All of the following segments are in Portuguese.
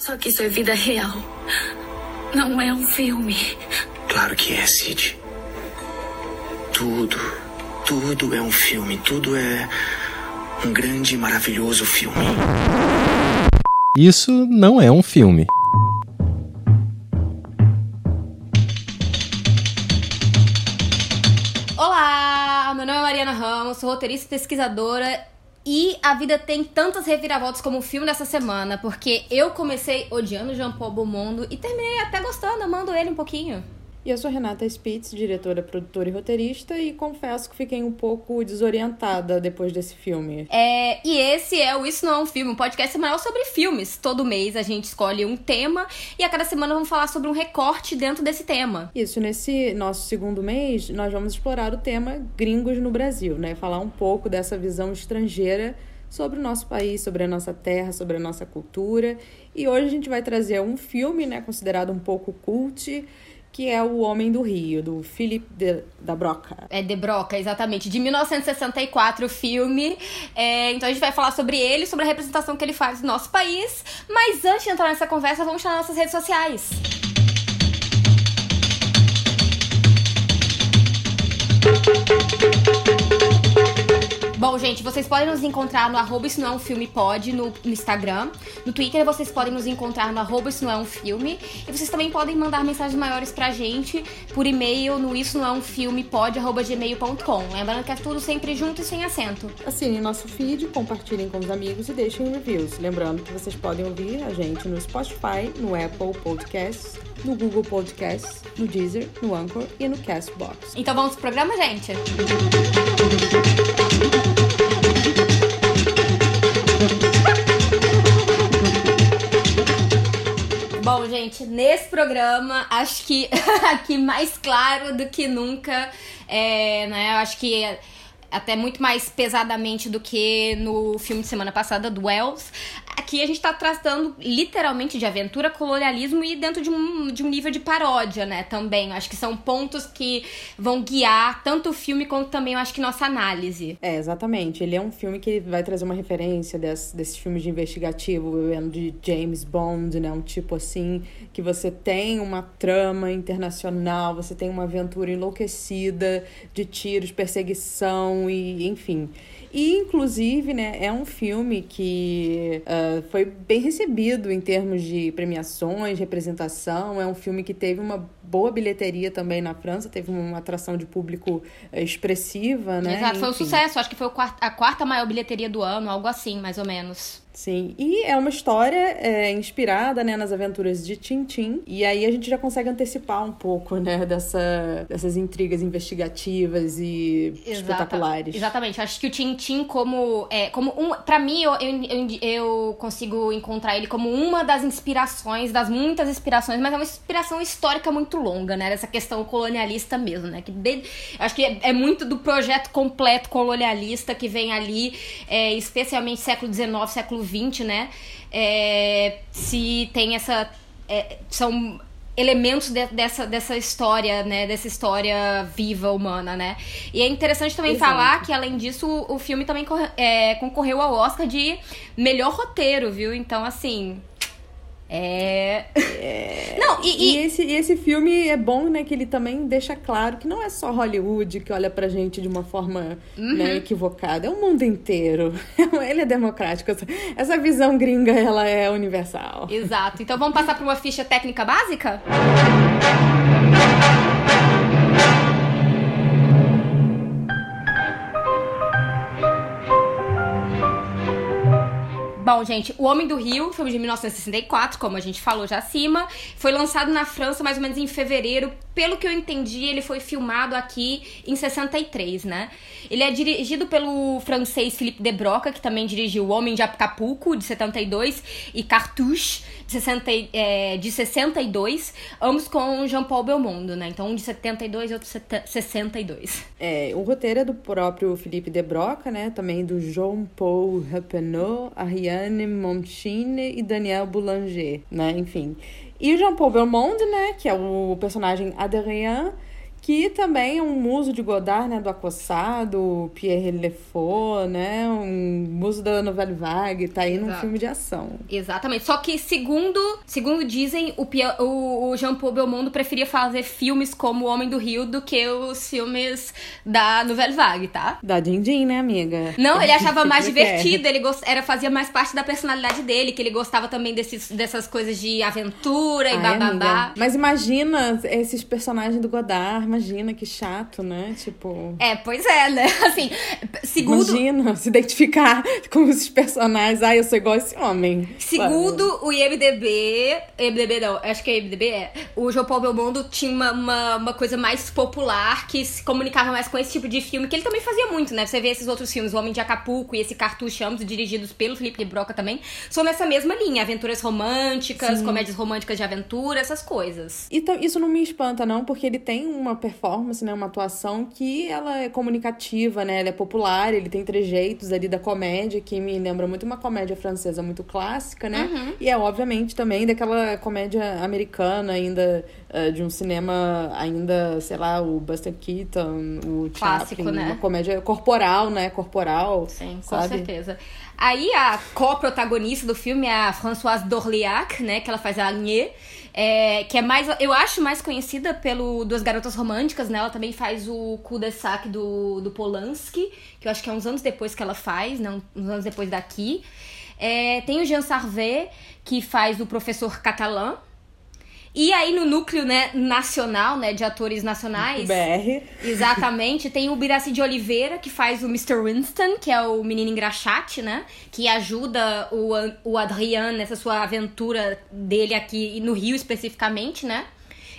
Só que isso é vida real. Não é um filme. Claro que é, Sid. Tudo, tudo é um filme. Tudo é um grande e maravilhoso filme. Isso não é um filme. Olá, meu nome é Mariana Ramos, sou roteirista e pesquisadora e a vida tem tantas reviravoltas como o filme dessa semana, porque eu comecei odiando Jean Paul Belmondo e terminei até gostando, amando ele um pouquinho. E eu sou Renata Spitz, diretora, produtora e roteirista, e confesso que fiquei um pouco desorientada depois desse filme. É, e esse é o Isso Não é um Filme, um podcast semanal sobre filmes. Todo mês a gente escolhe um tema e a cada semana vamos falar sobre um recorte dentro desse tema. Isso, nesse nosso segundo mês, nós vamos explorar o tema gringos no Brasil, né? Falar um pouco dessa visão estrangeira sobre o nosso país, sobre a nossa terra, sobre a nossa cultura. E hoje a gente vai trazer um filme, né, considerado um pouco cult, que é O Homem do Rio, do Philip de, da Broca. É De Broca, exatamente. De 1964, o filme. É, então a gente vai falar sobre ele, sobre a representação que ele faz no nosso país. Mas antes de entrar nessa conversa, vamos nas nossas redes sociais. Bom, gente, vocês podem nos encontrar no arroba isso não é um filme pode no, no, Instagram. No Twitter vocês podem nos encontrar no arroba isso não é um filme. E vocês também podem mandar mensagens maiores pra gente por e-mail no isso não é um filme pode arroba gmail.com. Lembrando que é tudo sempre junto e sem acento. Assinem nosso feed, compartilhem com os amigos e deixem reviews. Lembrando que vocês podem ouvir a gente no Spotify, no Apple Podcasts, no Google Podcasts, no Deezer, no Anchor e no Castbox. Então vamos pro programa, gente? Bom, gente, nesse programa, acho que aqui mais claro do que nunca, é, né? Acho que até muito mais pesadamente do que no filme de semana passada do Wells. Aqui a gente tá tratando literalmente de aventura, colonialismo e dentro de um, de um nível de paródia, né? Também. Acho que são pontos que vão guiar tanto o filme quanto também, eu acho que nossa análise. É, exatamente. Ele é um filme que vai trazer uma referência desse, desse filme de investigativo, de James Bond, né? Um tipo assim, que você tem uma trama internacional, você tem uma aventura enlouquecida de tiros, perseguição e, enfim. E, inclusive, né, é um filme que uh, foi bem recebido em termos de premiações, representação. É um filme que teve uma boa bilheteria também na França, teve uma atração de público uh, expressiva, né? Exato, foi um sucesso. Acho que foi a quarta maior bilheteria do ano, algo assim, mais ou menos. Sim, e é uma história é, inspirada né, nas aventuras de Tintin. E aí a gente já consegue antecipar um pouco né, dessa, dessas intrigas investigativas e Exata, espetaculares. Exatamente. Acho que o Tintin, como. É, como um, pra mim, eu, eu, eu consigo encontrar ele como uma das inspirações, das muitas inspirações, mas é uma inspiração histórica muito longa, né? Dessa questão colonialista mesmo, né? Que de, acho que é, é, muito do projeto completo colonialista que vem ali, é, especialmente século XIX, século XX, né? É, se tem essa. É, são elementos de, dessa, dessa história, né? Dessa história viva humana, né? E é interessante também Exato. falar que, além disso, o, o filme também é, concorreu ao Oscar de melhor roteiro, viu? Então, assim, é. é... Não, e, e... e, esse, e esse filme é bom, né? Que ele também deixa claro que não é só Hollywood que olha pra gente de uma forma uhum. né, equivocada. É o mundo inteiro. ele é democrático. Essa visão gringa, ela é universal. Exato. Então vamos passar pra uma ficha técnica básica? Bom, gente, O Homem do Rio, filme de 1964, como a gente falou já acima, foi lançado na França mais ou menos em fevereiro. Pelo que eu entendi, ele foi filmado aqui em 63, né? Ele é dirigido pelo francês Philippe de Broca, que também dirigiu O Homem de Acapulco, de 72, e Cartouche, de, 60, é, de 62, ambos com Jean-Paul Belmondo, né? Então, um de 72 e outro de 62. É, o roteiro é do próprio Philippe de Broca, né? Também do Jean-Paul Rappeneau, Ariane Montchine e Daniel Boulanger, né? Enfim. E o Jean-Paul Belmondo, né? Que é o personagem Adrien, que também é um muso de Godard, né, do Acossado, Pierre Lefort, né, um muso da Novelle Vague, tá aí num Exato. filme de ação. Exatamente. Só que, segundo, segundo dizem, o, Pia- o, o Jean-Paul Belmondo preferia fazer filmes como O Homem do Rio do que os filmes da Nouvelle Vague, tá? Da Din Din, né, amiga? Não, ele achava mais divertido, ele gost... era, fazia mais parte da personalidade dele, que ele gostava também desses, dessas coisas de aventura e Ai, bababá. amiga. Mas imagina esses personagens do Godard, imagina que chato, né? Tipo. É, pois é, né? Assim, segundo, Imagina se identificar com esses personagens. Ai, eu sou igual esse homem. Segundo o IMDB, IMDB não, acho que é IMDB é, o João Paulo Belmondo tinha uma, uma, uma coisa mais popular que se comunicava mais com esse tipo de filme, que ele também fazia muito, né? Você vê esses outros filmes, O Homem de Acapulco e esse Cartucho Ambos, dirigidos pelo Felipe de Broca também, são nessa mesma linha, aventuras românticas, comédias românticas de aventura, essas coisas. E ta- isso não me espanta, não, porque ele tem uma performance, né? Uma atuação que ela é comunicativa, né? Ela é popular, ele tem trejeitos ali da comédia, que me lembra muito uma comédia francesa muito clássica, né? Uhum. E é, obviamente, também daquela comédia americana, ainda eh, de um cinema, ainda, sei lá, o Buster Keaton, o Clássico, Chaplin, né? uma comédia corporal, né? Corporal, Sim, com sabe? certeza. Aí a co-protagonista do filme é a Françoise Dorléac, né? Que ela faz a Agnès. É, que é mais, eu acho, mais conhecida pelo Duas Garotas Românticas, né? Ela também faz o cul-de-sac do, do Polanski, que eu acho que é uns anos depois que ela faz, né? Uns anos depois daqui. É, tem o Jean Sarvet, que faz o professor catalã. E aí no núcleo, né, nacional, né, de atores nacionais... BR. Exatamente. Tem o Biraci de Oliveira, que faz o Mr. Winston, que é o menino engraxate, né? Que ajuda o, o Adrian nessa sua aventura dele aqui no Rio, especificamente, né?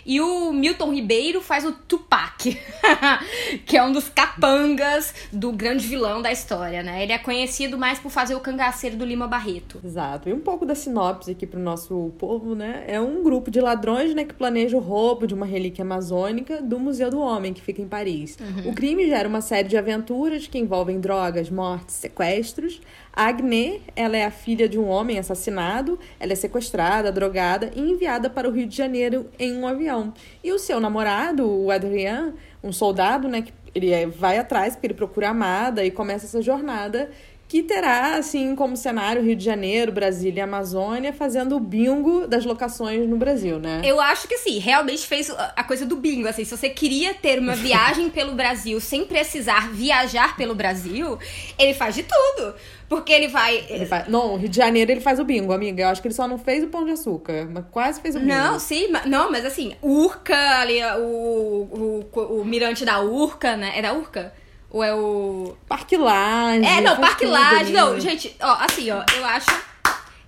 E o Milton Ribeiro faz o Tupac, que é um dos capangas do grande vilão da história, né? Ele é conhecido mais por fazer o cangaceiro do Lima Barreto. Exato. E um pouco da sinopse aqui pro nosso povo, né? É um grupo de ladrões, né, que planeja o roubo de uma relíquia amazônica do Museu do Homem, que fica em Paris. O crime gera uma série de aventuras que envolvem drogas, mortes, sequestros. A Agnès, ela é a filha de um homem assassinado, ela é sequestrada, drogada e enviada para o Rio de Janeiro em um avião. E o seu namorado, o Adrien, um soldado, né, que ele é- vai atrás porque ele procura a amada e começa essa jornada que terá, assim, como cenário Rio de Janeiro, Brasília e Amazônia, fazendo o bingo das locações no Brasil, né? Eu acho que assim, realmente fez a coisa do bingo, assim, se você queria ter uma viagem pelo Brasil sem precisar viajar pelo Brasil, ele faz de tudo. Porque ele vai. Ele faz... Não, Rio de Janeiro ele faz o bingo, amiga. Eu acho que ele só não fez o pão de açúcar, mas quase fez o bingo. Não, sim, ma- não, mas assim, Urca, ali, o, o, o mirante da Urca, né? É da Urca? Ou é o. Parque Lage. É, não, Parque ali. Não, gente, ó, assim, ó, eu acho.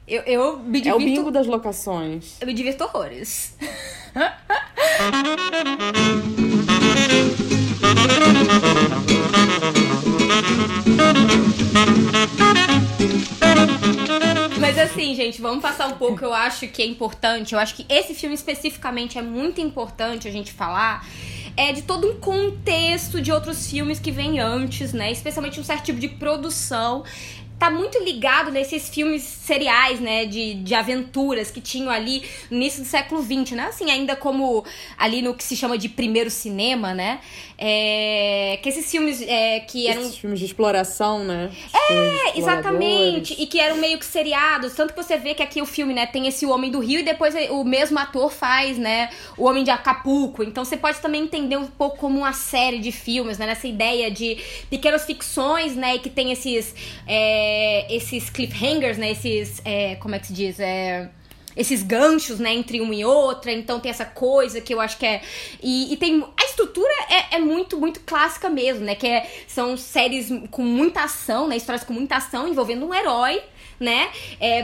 Eu, eu me É o divirto. bingo das locações. Eu me divirto horrores. Mas assim, gente, vamos passar um pouco. Eu acho que é importante. Eu acho que esse filme especificamente é muito importante a gente falar. É de todo um contexto de outros filmes que vêm antes, né? Especialmente um certo tipo de produção tá muito ligado nesses filmes seriais, né, de, de aventuras que tinham ali no início do século XX, né, assim, ainda como ali no que se chama de primeiro cinema, né, é, que esses filmes é, que eram... Esses filmes de exploração, né? É, exatamente. E que eram meio que seriados. Tanto que você vê que aqui o filme, né, tem esse Homem do Rio e depois o mesmo ator faz, né, O Homem de Acapulco. Então você pode também entender um pouco como uma série de filmes, né, nessa ideia de pequenas ficções, né, e que tem esses, é, esses cliffhangers, né, esses, é, como é que se diz, é esses ganchos, né, entre uma e outra, então tem essa coisa que eu acho que é. E, e tem. A estrutura é, é muito, muito clássica mesmo, né? Que é, são séries com muita ação, né? Histórias com muita ação envolvendo um herói. Né? É,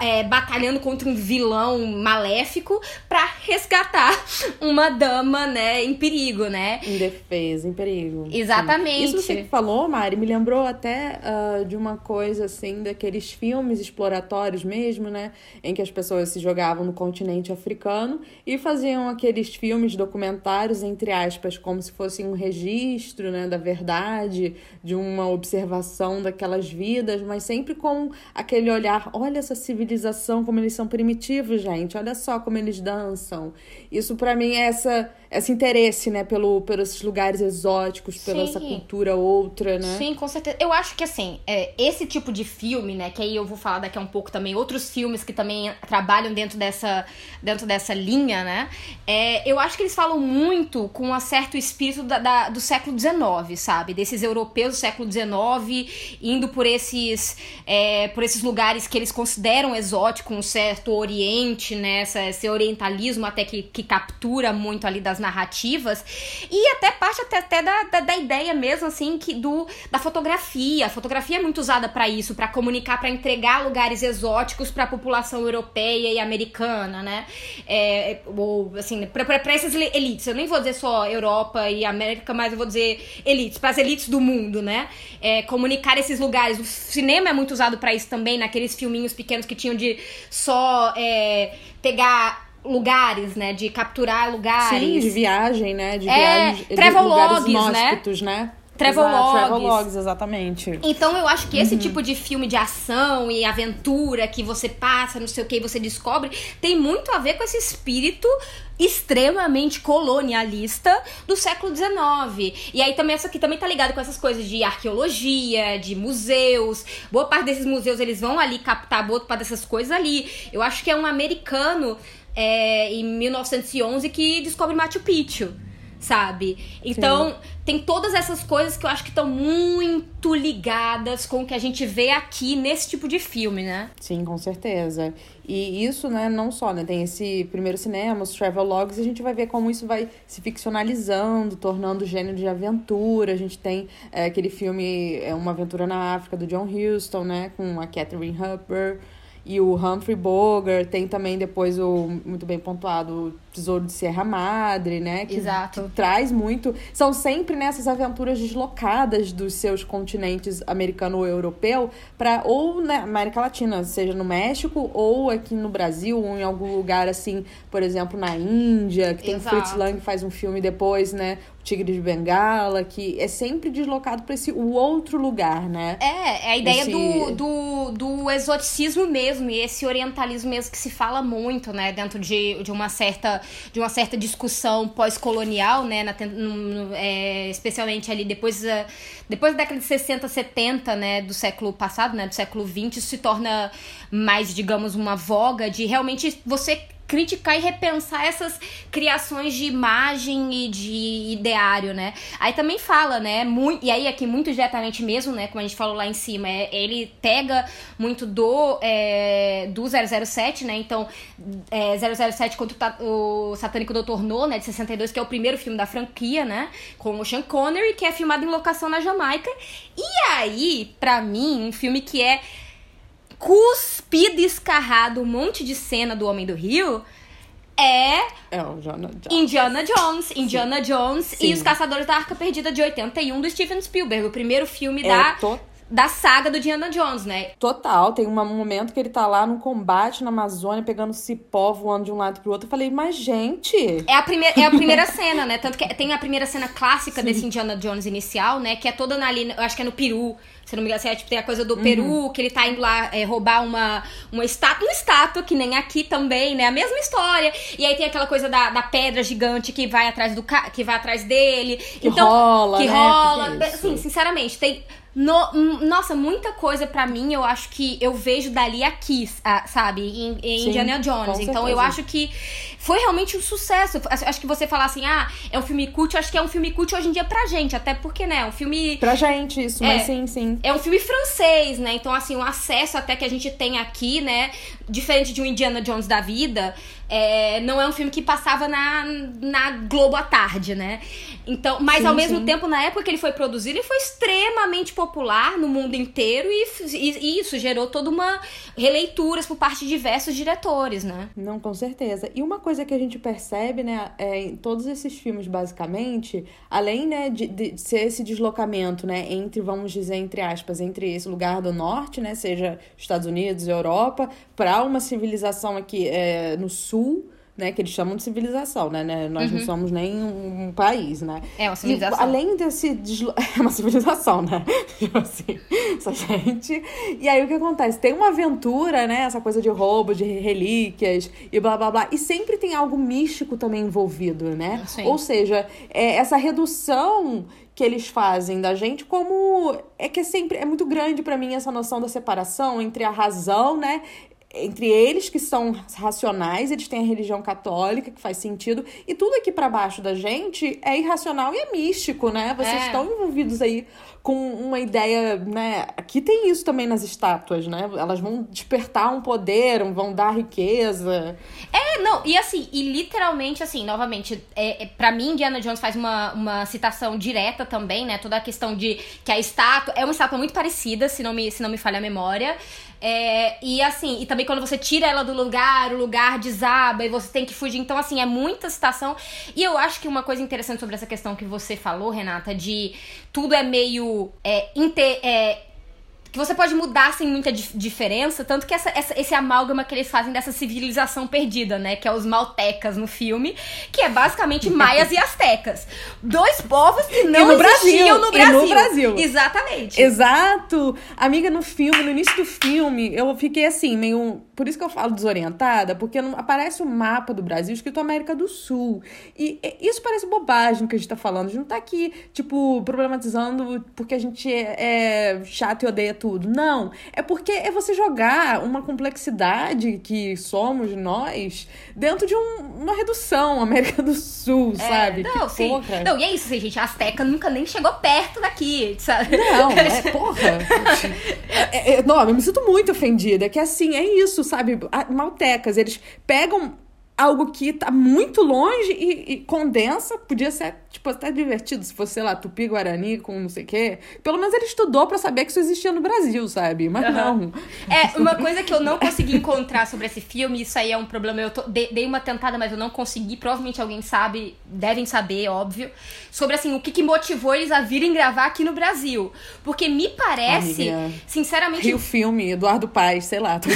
é, batalhando contra um vilão maléfico pra resgatar uma dama, né, em perigo, né? Em defesa, em perigo. Exatamente. Isso você falou, Mari, me lembrou até ah, de uma coisa assim, daqueles filmes exploratórios mesmo, né? Em que as pessoas se jogavam no continente africano e faziam aqueles filmes documentários, entre aspas, como se fosse um registro né, da verdade, de uma observação daquelas vidas, mas sempre com aquele olhar: olha essa civilização, como eles são primitivos, gente, olha só como eles dançam. Isso para mim é essa esse interesse, né, pelo, pelos lugares exóticos, pela essa cultura outra, né? Sim, com certeza. Eu acho que, assim, é, esse tipo de filme, né, que aí eu vou falar daqui a um pouco também, outros filmes que também trabalham dentro dessa, dentro dessa linha, né, é, eu acho que eles falam muito com um certo espírito da, da, do século XIX, sabe? Desses europeus do século XIX indo por esses, é, por esses lugares que eles consideram exóticos, um certo oriente, né, esse orientalismo até que, que captura muito ali das das narrativas e até parte até, até da, da, da, ideia mesmo, assim, que do da fotografia. A fotografia é muito usada para isso, para comunicar, para entregar lugares exóticos para a população europeia e americana, né? É, ou, assim, para essas elites. Eu nem vou dizer só Europa e América, mas eu vou dizer elites, para as elites do mundo, né? É, comunicar esses lugares. O cinema é muito usado para isso também, naqueles filminhos pequenos que tinham de só é, pegar lugares, né? De capturar lugares. Sim, de viagem, né? De é, viagem, travelogues, de inóspitos, né? né? Travelogues. Travelogues, exatamente. Então eu acho que esse uhum. tipo de filme de ação e aventura que você passa, não sei o que, e você descobre, tem muito a ver com esse espírito extremamente colonialista do século XIX. E aí também essa aqui também tá ligado com essas coisas de arqueologia, de museus. Boa parte desses museus eles vão ali captar boa parte dessas coisas ali. Eu acho que é um americano é, em 1911 que descobre Machu Picchu, sabe? Então, Sim. tem todas essas coisas que eu acho que estão muito ligadas com o que a gente vê aqui nesse tipo de filme, né? Sim, com certeza. E isso, né, não só, né, tem esse primeiro cinema, os travelogues, a gente vai ver como isso vai se ficcionalizando, tornando o gênero de aventura. A gente tem é, aquele filme é Uma Aventura na África, do John Huston, né, com a Catherine Hepburn e o Humphrey Bogart, tem também depois o muito bem pontuado Tesouro de Serra Madre, né? Que, Exato. Que traz muito. São sempre nessas aventuras deslocadas dos seus continentes americano ou europeu para ou na América Latina, seja no México ou aqui no Brasil, ou em algum lugar assim, por exemplo, na Índia, que tem Exato. Fritz Lang faz um filme depois, né? Tigre de Bengala, que é sempre deslocado para esse o outro lugar, né? É, é a ideia esse... do, do, do exoticismo mesmo, e esse orientalismo mesmo que se fala muito, né, dentro de, de uma certa de uma certa discussão pós-colonial, né, na, no, é, especialmente ali depois, uh, depois da década de 60, 70, né, do século passado, né, do século 20, isso se torna mais, digamos, uma voga de realmente você criticar e repensar essas criações de imagem e de ideário, né? Aí também fala, né? Muito, e aí aqui muito diretamente mesmo, né? Como a gente falou lá em cima, é, ele pega muito do, é, do 007, né? Então, é, 007 contra o, o Satânico Doutor No, né? De 62, que é o primeiro filme da franquia, né? Com o Sean Connery, que é filmado em locação na Jamaica. E aí, para mim, um filme que é cuspido e escarrado um monte de cena do Homem do Rio é. É o Indiana Jones. Indiana Jones. Indiana. Jones e Os Caçadores da Arca Perdida de 81 do Steven Spielberg, o primeiro filme é da. To... Da saga do Indiana Jones, né? Total, tem um momento que ele tá lá no combate na Amazônia, pegando cipó, voando de um lado pro outro. Eu falei, mas gente. É a primeira, é a primeira cena, né? Tanto que tem a primeira cena clássica Sim. desse Indiana Jones inicial, né? Que é toda ali, eu acho que é no Peru se não me engano, assim, é, tipo, tem a coisa do uhum. Peru, que ele tá indo lá é, roubar uma, uma estátua, uma estátua, que nem aqui também, né? A mesma história. E aí tem aquela coisa da, da pedra gigante que vai atrás do que vai atrás dele. Que então, rola, que né? rola. Que é Sim, sinceramente, tem no, nossa, muita coisa para mim eu acho que eu vejo dali aqui, sabe? Em, em Sim, Indiana Jones. Então eu acho que foi realmente um sucesso. Acho que você falar assim, ah, é um filme cult, eu acho que é um filme cult hoje em dia pra gente. Até porque, né, é um filme. Pra gente, isso, é, mas sim, sim. É um filme francês, né? Então, assim, o acesso até que a gente tem aqui, né? Diferente de um Indiana Jones da vida, é, não é um filme que passava na, na Globo à tarde, né? Então, mas sim, ao mesmo sim. tempo, na época que ele foi produzido, ele foi extremamente popular no mundo inteiro e, e, e, isso gerou toda uma releituras por parte de diversos diretores, né? Não, com certeza. E uma coisa que a gente percebe, né, é, em todos esses filmes, basicamente, além, né, de, de ser esse deslocamento, né, entre, vamos dizer, entre aspas, entre esse lugar do norte, né, seja Estados Unidos, Europa, para uma civilização aqui é, no sul, né? Que eles chamam de civilização, né? né? Nós não somos nem um, um país, né? É uma E, civilização. além desse. deslo- É uma civilização, né? Tipo assim, essa gente. E aí o que acontece? Tem uma aventura, né? Essa coisa de roubo, de relíquias e blá blá blá. E sempre tem algo místico também envolvido, né? Sim. Ou seja, é essa redução que eles fazem da gente como é que é sempre é muito grande pra mim essa noção da separação entre a razão, né? Entre eles que são racionais, eles têm a religião católica que faz sentido e tudo aqui pra baixo da gente é irracional e é místico, né? Vocês É. estão envolvidos aí com uma ideia, né? Aqui tem isso também nas estátuas, né? Elas vão despertar um poder, vão dar riqueza. É, não, e assim, e literalmente, assim, novamente, é, é, pra mim, Indiana Jones faz uma, uma citação direta também, né? Toda a questão de que a estátua é uma estátua muito parecida, se não me, se não me falha a memória. É, e assim, e também quando você tira ela do lugar, o lugar desaba e você tem que fugir. Então, assim, é muita citação. E eu acho que uma coisa interessante sobre essa questão que você falou, Renata, de tudo é meio. É, inte- é, que você pode mudar sem muita dif- diferença, tanto que essa, essa- esse amálgama que eles fazem dessa civilização perdida, né? Que é os maltecas no filme, que é basicamente maias e astecas. Dois povos que não no existiam Brasil, no e Brasil. no Brasil. Exatamente. Exato! Amiga, no filme, no início do filme, eu fiquei assim, meio. Por isso que eu falo desorientada, porque não aparece o mapa do Brasil escrito América do Sul. E, e isso parece bobagem que a gente tá falando. A gente não tá aqui, tipo, problematizando porque a gente é, é chato e odeia tudo. Não. É porque é você jogar uma complexidade que somos nós dentro de um- uma redução, América do Sul, É, sabe? não, que sim. porra. Não, e é isso, gente. A Azteca nunca nem chegou perto daqui, sabe? Não, é porra. É, é, não, eu me sinto muito ofendida. Que assim, é isso, sabe? Maltecas, eles pegam algo que tá muito longe e, e condensa. Podia ser, tipo, até divertido se fosse, sei lá, tupi-guarani com não sei o quê. Pelo menos ele estudou pra saber que isso existia no Brasil, sabe? Mas não. É, uma coisa que eu não consegui encontrar sobre esse filme, isso aí é um problema. Eu tô- de- dei uma tentada, mas eu não consegui. Provavelmente alguém sabe, devem saber, óbvio. Sobre assim, o que, que motivou eles a virem gravar aqui no Brasil. Porque me parece, Amiga, sinceramente. Rio Filme, Eduardo Paes, sei lá.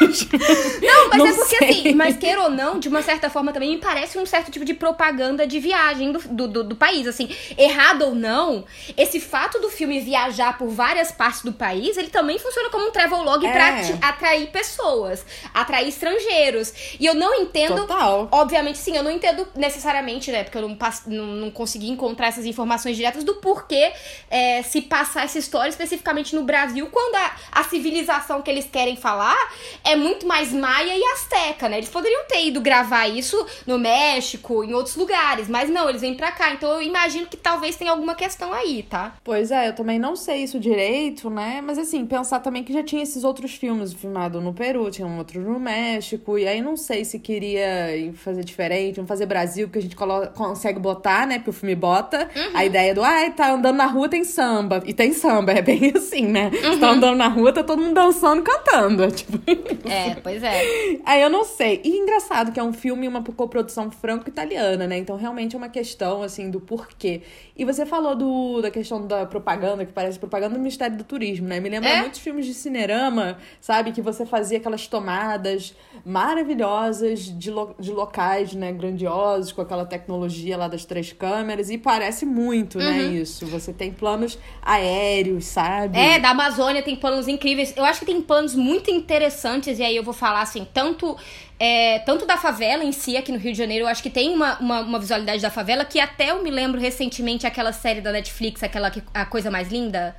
Não, mas Não é porque sei. assim, mas queira ou não, de uma certa forma também me parece um certo tipo de propaganda de viagem do, do, do- do país. Assim, errado ou não, esse fato do filme viajar por várias partes do país, ele também funciona como um travelogue É. pra atrair pessoas, atrair estrangeiros. E eu não entendo. Total. Obviamente, sim, eu não entendo necessariamente, né? Porque eu não, não, não consegui encontrar essas informações diretas do porquê é, se passar essa história especificamente no Brasil, quando a, a civilização que eles querem falar é muito mais maia e asteca, né? Eles poderiam ter ido gravar isso no México, em outros lugares, mas não, eles vêm pra cá. Então eu imagino que talvez tenha alguma questão aí, tá? Pois é, eu também não sei isso direito, né? Mas assim, pensar também que já tinha esses outros filmes filmados no Peru, tinha um outro no México, e aí não sei se queria fazer diferente, vamos fazer Brasil, que a gente consegue botar, né? Porque o filme bota a ideia do, ai, tá andando na rua, tem samba. E tem samba, é bem assim, né? Você tá andando na rua, tá todo mundo dançando, cantando. é Tipo, É, pois é. Aí eu não sei. E engraçado que é um filme, uma coprodução franco-italiana, né? Então realmente é uma questão, assim, do porquê. E você falou do, da questão da propaganda, que parece propaganda do Ministério do Turismo, né? Me lembra É? muitos filmes de cinerama, sabe? Que você fazia aquelas tomadas maravilhosas de, lo- de locais, né? Grandiosos, com aquela tecnologia lá das três câmeras. E parece muito, né? Uhum. Isso. Você tem planos aéreos, sabe? É, da Amazônia tem planos incríveis. Eu acho que tem planos muito interessantes, e aí eu vou falar assim, tanto. é, tanto da favela em si, aqui no Rio de Janeiro, eu acho que tem uma, uma, uma visualidade da favela que até eu me lembro recentemente aquela série da Netflix, aquela que, A Coisa Mais Linda.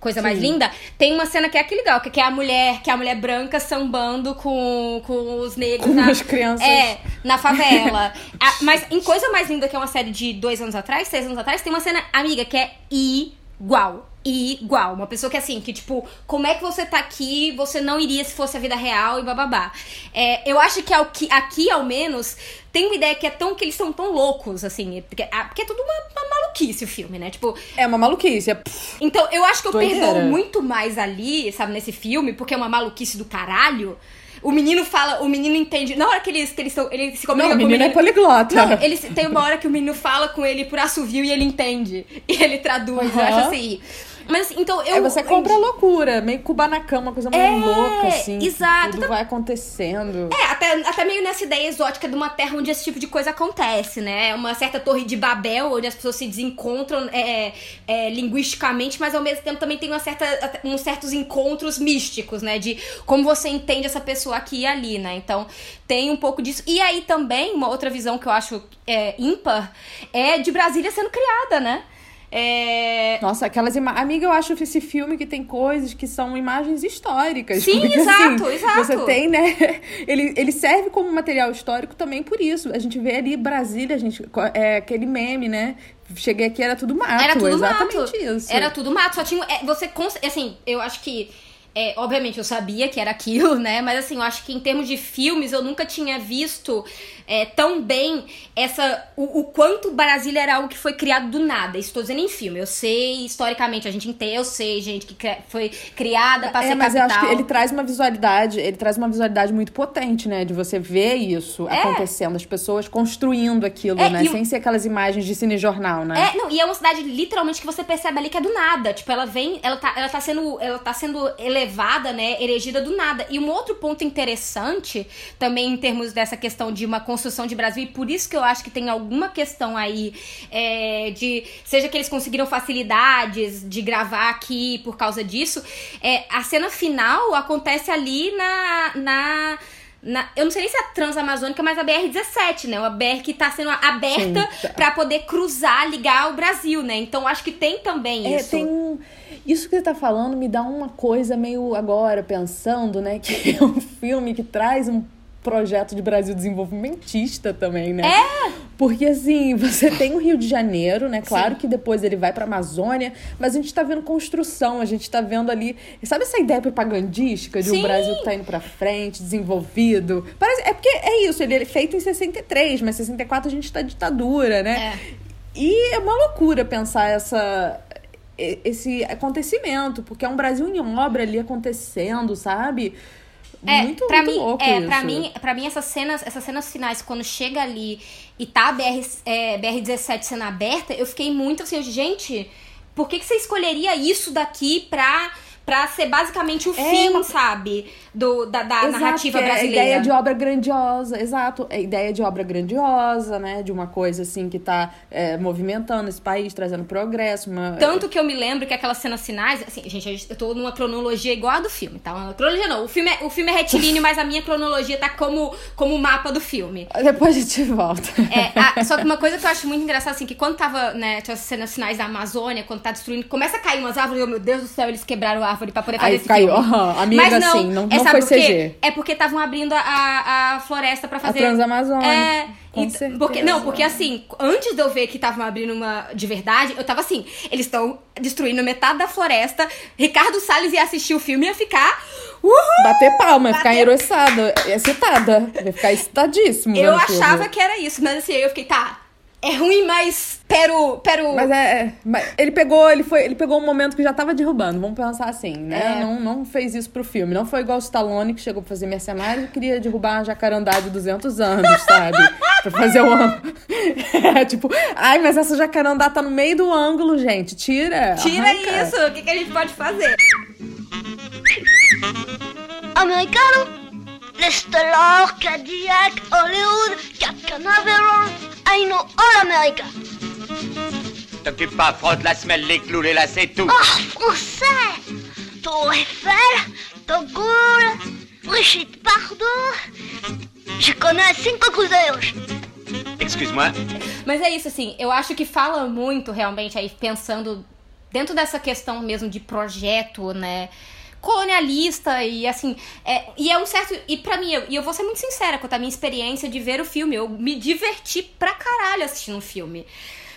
Coisa mais Sim. linda, tem uma cena que é que legal, que que é a mulher, que é a mulher branca sambando com, com os negros Com na, as crianças. É, na favela. A- mas em Coisa Mais Linda, que é uma série de dois anos atrás, seis anos atrás, tem uma cena, amiga, que é igual. Igual. Uma pessoa que assim, que tipo, como é que você tá aqui, você não iria se fosse a vida real e bababá. É, eu acho que, ao, que aqui, ao menos, tem uma ideia que é tão. que eles são tão loucos, assim. Porque, ah, porque é tudo uma, uma maluquice o filme, né? Tipo, É uma maluquice. É... então, eu acho que eu perdoo muito mais ali, sabe, nesse filme, porque é uma maluquice do caralho. O menino fala, o menino entende. Na hora que eles, que eles, tão, ele se comunica Não, o com o menino é menino. poliglota. Não, ele tem uma hora que o menino fala com ele por assovio e ele entende. E ele traduz. Eu Aham. acho assim. Mas assim, então eu. Você compra loucura, meio Kubanacan, uma coisa meio É, louca, assim. exato. Tudo vai acontecendo. É, até, até meio nessa ideia exótica de uma terra onde esse tipo de coisa acontece, né? Uma certa torre de Babel, onde as pessoas se desencontram é, é, linguisticamente, mas ao mesmo tempo também tem uma certa, uns certos encontros místicos, né? De como você entende essa pessoa aqui e ali, né? Então tem um pouco disso. E aí também, uma outra visão que eu acho é, ímpar é de Brasília sendo criada, né? É, Nossa, aquelas imagens. Amiga, eu acho esse filme que tem coisas que são imagens históricas. Sim, porque, exato, assim, exato. Você tem, né? Ele, ele serve como material histórico também por isso. A gente vê ali Brasília, a gente. É aquele meme, né? Cheguei aqui, era tudo mato. Era tudo exatamente mato. isso. Era tudo mato. Só tinha. é, você. Assim, eu acho que. É, obviamente, eu sabia que era aquilo, né? Mas assim, eu acho que em termos de filmes, eu nunca tinha visto é, tão bem essa. O, o quanto Brasília era algo que foi criado do nada. Estou dizendo em filme. Eu sei, historicamente, a gente entende, eu sei, gente, que foi criada pra É, ser mas eu capital. acho que ele traz uma visualidade, ele traz uma visualidade muito potente, né? De você ver isso É. acontecendo, as pessoas construindo aquilo, É, né? o- Sem ser aquelas imagens de cinejornal, né? É, não, e é uma cidade literalmente que você percebe ali que é do nada. Tipo, ela vem, ela tá, ela tá sendo, ela tá sendo elevada, né, erigida do nada. E um outro ponto interessante, também em termos dessa questão de uma construção de Brasil, e por isso que eu acho que tem alguma questão aí é, de, seja que eles conseguiram facilidades de gravar aqui por causa disso, é, a cena final acontece ali na, na na- eu não sei nem se é a Transamazônica, mas a BR-17, né? A BR que tá sendo aberta Sim, tá. pra poder cruzar, ligar o Brasil, né? Então acho que tem também É, isso. tem um... Isso que você tá falando me dá uma coisa meio agora, pensando, né? Que é um filme que traz um projeto de Brasil desenvolvimentista também, né? É! Porque, assim, você tem o Rio de Janeiro, né? Claro Sim. que depois ele vai pra Amazônia, mas a gente tá vendo construção, a gente tá vendo ali... Sabe essa ideia propagandística de um Sim. Brasil que tá indo pra frente, desenvolvido? Parece, é porque é isso, ele é feito em 63, mas 64 a gente tá ditadura, né? É. E é uma loucura pensar essa esse acontecimento, porque é um Brasil em obra ali acontecendo, sabe? É, muito, pra muito mim, louco é, isso. pra mim, pra mim essas cenas, essas cenas finais quando chega ali e tá a BR, é, BR-17 sendo aberta, eu fiquei muito assim, gente, por que que você escolheria isso daqui pra Pra ser basicamente o É, fim, uma- sabe? Do, da, da Exato, narrativa é brasileira. A ideia de obra grandiosa, exato. É a ideia de obra grandiosa, né? De uma coisa assim que tá é, movimentando esse país, trazendo progresso. Uma... Tanto que eu me lembro que aquelas cenas finais, assim, gente, eu tô numa cronologia igual a do filme, tá? Uma cronologia não, o filme é, o filme é retilíneo, mas a minha cronologia tá como, como o mapa do filme. Depois a gente volta. É, a- só que uma coisa que eu acho muito engraçada, assim, que quando tava, né, tinha as cenas finais da Amazônia, quando tá destruindo, começa a cair umas árvores, eu, meu Deus do céu, eles quebraram a árvore pra poder fazer Aí esse caiu, filme. aham, amiga, Mas não, assim, não, não sabe foi por quê? CG. É porque estavam abrindo a, a, a floresta pra fazer... A Transamazônica. É, com e- porque Não, porque assim, antes de eu ver que estavam abrindo uma de verdade, eu tava assim, eles estão destruindo metade da floresta, Ricardo Salles ia assistir o filme e ia ficar... Uhul! Bater palma, ficar Bater- engrossada, excitada. Vai ficar excitadíssimo. Eu o filme. achava que era isso, mas assim, eu fiquei, tá, é ruim, mas pero, pero... Mas é, é, mas ele pegou, ele foi, ele pegou um momento que já tava derrubando, vamos pensar assim, né? É. Não, não fez isso pro filme. Não foi igual o Stallone que chegou pra fazer Mercenário e queria derrubar a jacarandá de 200 anos, sabe? pra fazer o ângulo. É, tipo, ai, mas essa jacarandá tá no meio do ângulo, gente. Tira. Tira arranca. isso, o que, que a gente pode fazer? Americano, Stellar, Cadillac, Hollywood, Cap Canaveral, I know all America. T'occupe pas, frotte la semelle, les clous, les lacets, tout. Oh, français Tour Eiffel, De Gaulle, Brigitte Bardot. Je connais cinco cruzeiros. Excuse-moi. Mas é isso, assim, eu acho que fala muito realmente aí, pensando dentro dessa questão mesmo de projeto, né? Colonialista e assim. É, e é um certo. E pra mim, eu, e eu vou ser muito sincera quanto à minha experiência de ver o filme. Eu me diverti pra caralho assistindo o filme.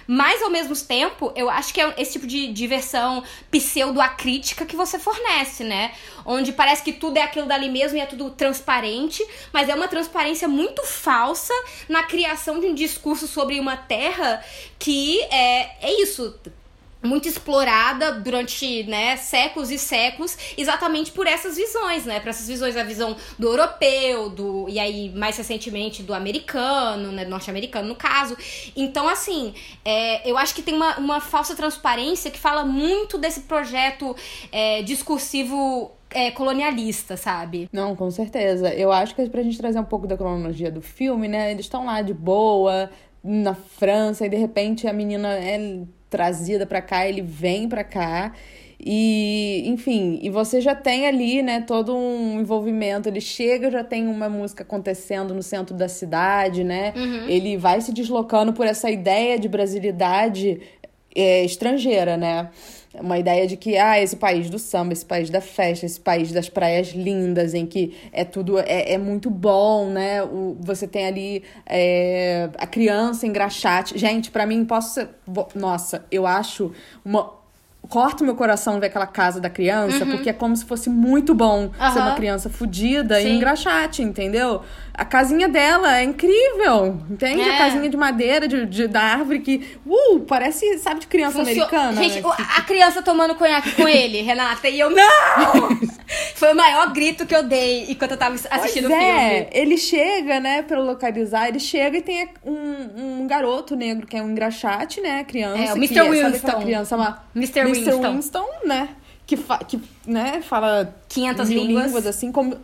Mas ao mesmo tempo, eu acho que é esse tipo de diversão pseudo-acrítica que você fornece, né? Onde parece que tudo é aquilo dali mesmo e é tudo transparente, mas é uma transparência muito falsa na criação de um discurso sobre uma terra que é, é isso. Muito explorada durante né, séculos e séculos, exatamente por essas visões, né? Por essas visões, a visão do europeu, do e aí mais recentemente do americano, né, norte-americano no caso. Então, assim, é, eu acho que tem uma, uma falsa transparência que fala muito desse projeto é, discursivo é, colonialista, sabe? Não, com certeza. Eu acho que pra gente trazer um pouco da cronologia do filme, né? Eles estão lá de boa, na França, e de repente a menina é trazida para cá, ele vem para cá. E, enfim, e você já tem ali, né, todo um envolvimento. Ele chega, já tem uma música acontecendo no centro da cidade, né? Uhum. Ele vai se deslocando por essa ideia de brasilidade é, estrangeira, né? Uma ideia de que, ah, esse país do samba, esse país da festa, esse país das praias lindas, em que é tudo, é, é muito bom, né? O, você tem ali é, a criança em graxate. Gente, para mim, posso ser... Nossa, eu acho uma corta o meu coração ver aquela casa da criança, Uhum. porque é como se fosse muito bom ser Aham. uma criança fodida e engraxate, entendeu? A casinha dela é incrível, entende? É. A casinha de madeira, de, de- da árvore que, uh, parece, sabe, de criança Funcio- americana. Gente, né? a criança tomando conhaque com ele, Renata, e eu, não! Foi o maior grito que eu dei enquanto eu tava assistindo Pois o é, filme. ele chega, né, pra localizar, ele chega e tem um, um garoto negro que é um engraxate, né, criança. É, o que, Mr. Sabe Winston. aquela criança uma... Mr. Winston. né, que, fa... que né, fala 500 mil línguas. assim, como,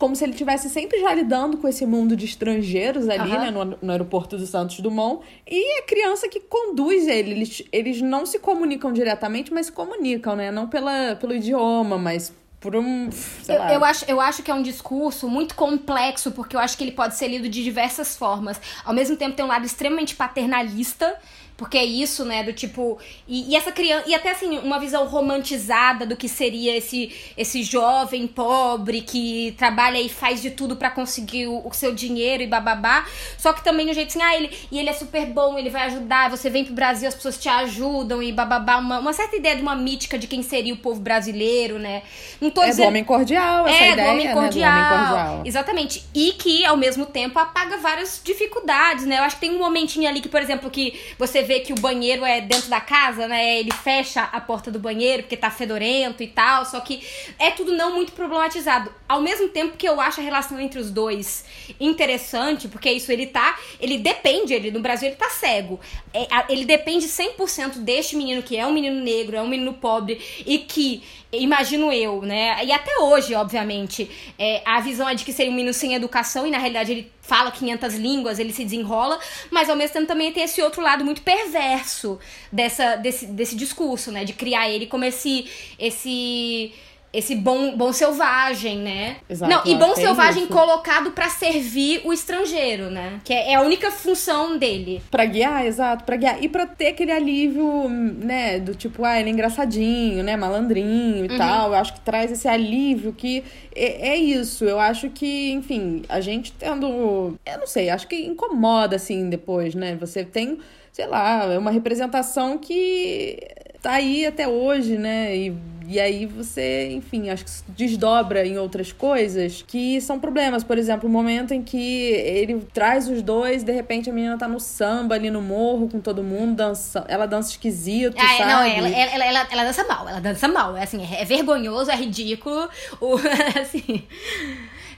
como se ele tivesse sempre já lidando com esse mundo de estrangeiros ali, Aham. né, no, no aeroporto do Santos Dumont, e a criança que conduz ele. Eles, eles não se comunicam diretamente, mas se comunicam, né, não pela, pelo idioma, mas por um, Eu, eu acho, eu acho que é um discurso muito complexo, porque eu acho que ele pode ser lido de diversas formas. Ao mesmo tempo, tem um lado extremamente paternalista, porque é isso, né? Do tipo. E, e essa criança. E até assim, uma visão romantizada do que seria esse, esse jovem pobre que trabalha e faz de tudo pra conseguir o, o seu dinheiro e bababá. Só que também no jeito assim, ah, ele, e ele é super bom, ele vai ajudar, você vem pro Brasil, as pessoas te ajudam e bababá. Uma, uma certa ideia de uma mítica de quem seria o povo brasileiro, né? Não tô É do dizendo. homem cordial, essa É, ideia, do homem né, cordial. do homem cordial. Exatamente. E que, ao mesmo tempo, apaga várias dificuldades, né? Eu acho que tem um momentinho ali que, por exemplo, que você vê que o banheiro é dentro da casa, né? Ele fecha a porta do banheiro porque tá fedorento e tal. Só que é tudo não muito problematizado. Ao mesmo tempo que eu acho a relação entre os dois interessante, porque isso ele tá. Ele depende, ele no Brasil ele tá cego. É, ele depende 100% deste menino que é um menino negro, é um menino pobre e que imagino eu, né? E até hoje, obviamente, é, a visão é de que seria um menino sem educação e na realidade ele fala 500 línguas, ele se desenrola, mas ao mesmo tempo também tem esse outro lado muito perverso dessa, desse, desse discurso, né? De criar ele como esse esse esse bom, bom selvagem, né? Exato, Não, e bom é selvagem isso. colocado pra servir o estrangeiro, né? Que é, é a única função dele. Pra guiar, exato, pra guiar. E pra ter aquele alívio, né, do tipo, ah, ele é engraçadinho, né, malandrinho e Uhum. tal. Eu acho que traz esse alívio que é, é isso. Eu acho que, enfim, a gente tendo. Eu não sei, acho que incomoda, assim, depois, né? Você tem, sei lá, é uma representação que tá aí até hoje, né? E, e aí você, enfim, acho que se desdobra em outras coisas que são problemas. Por exemplo, o momento em que ele traz os dois, de repente a menina tá no samba ali no morro com todo mundo, dança, ela dança esquisito, Ah, é, sabe? não, ela, ela, ela, ela, ela dança mal, ela dança mal. É assim, é vergonhoso, é ridículo. O, assim.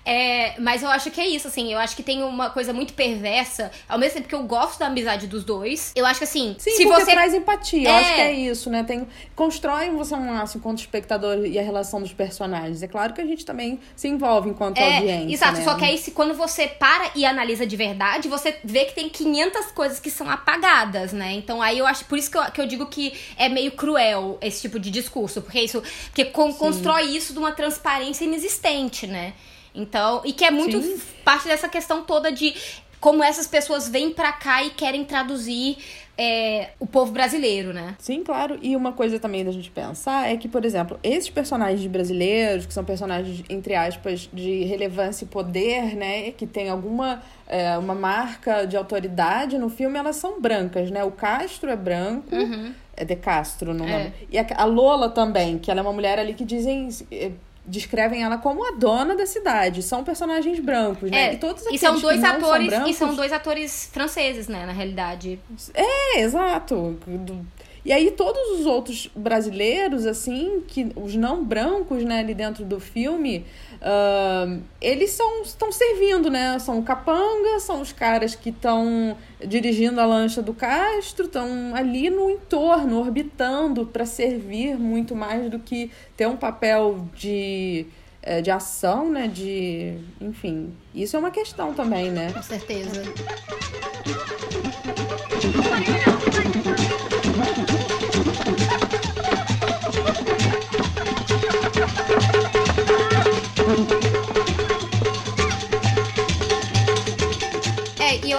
É, mas eu acho que é isso, assim. Eu acho que tem uma coisa muito perversa. Ao mesmo tempo que eu gosto da amizade dos dois. Eu acho que assim, Sim, se você. traz empatia. Eu É. acho que é isso, né? Tem, constrói você um laço enquanto espectador e a relação dos personagens. É claro que a gente também se envolve enquanto É, audiência. exato, né? só que aí se, quando você para e analisa de verdade, você vê que tem 500 coisas que são apagadas, né? Então aí eu acho, por isso que eu, que eu digo que é meio cruel esse tipo de discurso, porque isso, porque con- constrói isso de uma transparência inexistente, né? Então, e que é muito Sim. parte dessa questão toda de como essas pessoas vêm pra cá e querem traduzir é, o povo brasileiro, né? Sim, claro. E uma coisa também da gente pensar é que, por exemplo, esses personagens brasileiros, que são personagens, entre aspas, de relevância e poder, né? Que tem alguma é, uma marca de autoridade no filme, elas são brancas, né? O Castro é branco. É De Castro, não Uhum. É. lembro. E a, a Lola também, que ela é uma mulher ali que dizem. Descrevem ela como a dona da cidade. São personagens brancos, né? É, e todos e aqueles são que dois não atores, são brancos, e são dois atores franceses, né, na realidade. É, exato. E aí todos os outros brasileiros, assim, que os não brancos, né, ali dentro do filme, uh, eles são estão servindo, né? São capanga, são os caras que estão dirigindo a lancha do Castro, estão ali no entorno, orbitando para servir muito mais do que ter um papel de eh, de ação, né? De. Enfim. Isso é uma questão também, né? Com certeza.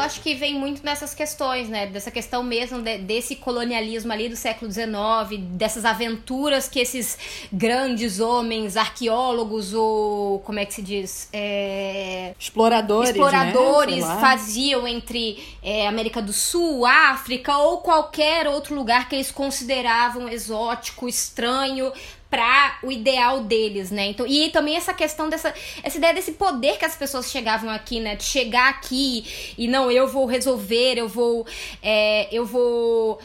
Acho que vem muito dessas questões, né? Dessa questão mesmo de, desse colonialismo ali do século XIX, dessas aventuras que esses grandes homens, arqueólogos ou como é que se diz? É... Exploradores. Exploradores né? faziam entre é, América do Sul, África ou qualquer outro lugar que eles consideravam exótico, estranho para o ideal deles, né? Então, e também essa questão dessa essa ideia desse poder que as pessoas chegavam aqui, né? De chegar aqui e não, eu vou resolver, eu vou é, eu vou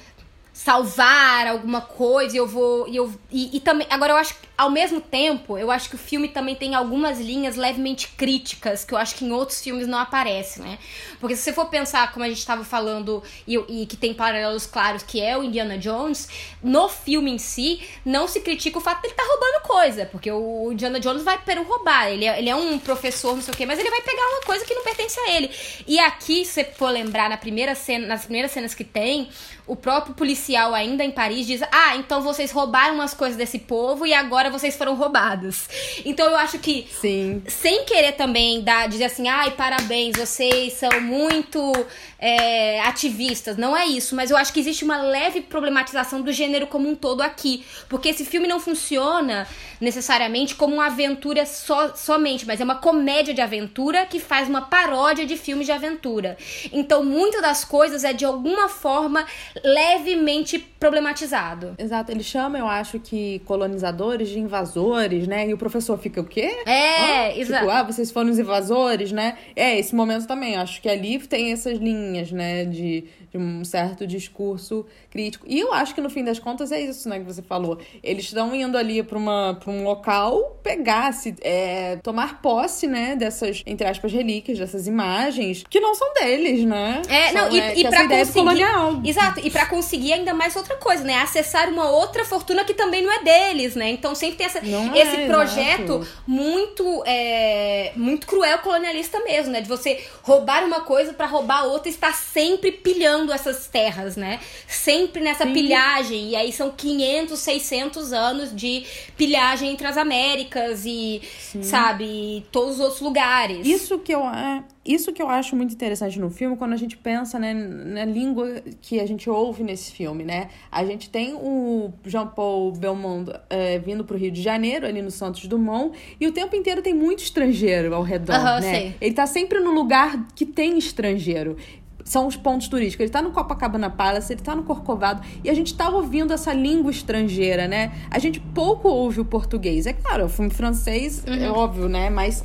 salvar alguma coisa, eu vou eu e, e também agora eu acho ao mesmo tempo, eu acho que o filme também tem algumas linhas levemente críticas que eu acho que em outros filmes não aparecem, né? Porque se você for pensar, como a gente estava falando, e, e, que tem paralelos claros, que é o Indiana Jones, no filme em si, não se critica o fato de ele estar tá roubando coisa, porque o Indiana Jones vai peru roubar, ele é, ele é um professor, não sei o quê, mas ele vai pegar uma coisa que não pertence a ele. E aqui, se você for lembrar, na primeira cena, nas primeiras cenas que tem, o próprio policial ainda em Paris diz: Ah, então vocês roubaram umas coisas desse povo e agora vocês foram roubados. Então eu acho que, Sim. sem querer também dar, dizer assim, ai, parabéns, vocês são muito é, ativistas. Não é isso, mas eu acho que existe uma leve problematização do gênero como um todo aqui. Porque esse filme não funciona necessariamente como uma aventura so, somente, mas é uma comédia de aventura que faz uma paródia de filmes de aventura. Então, muitas das coisas é de alguma forma levemente problematizado. Exato, ele chama, eu acho que colonizadores de invasores, né? E o professor fica o quê? É, oh, exato. Tipo, ah, vocês foram os invasores, né? É, esse momento também, acho que ali tem essas linhas, né, de, de um certo discurso crítico. E eu acho que no fim das contas é isso, né, que você falou. Eles estão indo ali para um local pegar, se, é, tomar posse, né, dessas entre aspas relíquias, dessas imagens que não são deles, né? É, são, não, e, é, e para conseguir colonial. Exato, e para conseguir ainda mais outra coisa, né? Acessar uma outra fortuna que também não é deles, né? Então sempre tem essa, Não esse é, projeto exato. muito é, muito cruel colonialista mesmo, né? De você roubar uma coisa para roubar outra e estar sempre pilhando essas terras, né? Sempre nessa pilhagem. E aí são 500, 600 anos de pilhagem entre as Américas e, sabe, todos os outros lugares. Isso que eu é, isso que eu acho muito interessante no filme quando a gente pensa né, na língua que a gente ouve nesse filme, né? A gente tem o Jean Paul Belmondo é, vindo pro Rio de Janeiro, ali no Santos Dumont, e o tempo inteiro tem muito estrangeiro ao redor, Aham, né? sei. Ele tá sempre no lugar que tem estrangeiro. São os pontos turísticos. Ele tá no Copacabana Palace, ele tá no Corcovado, e a gente tá ouvindo essa língua estrangeira, né? A gente pouco ouve o português. É claro, é um filme francês, é óbvio, né? Mas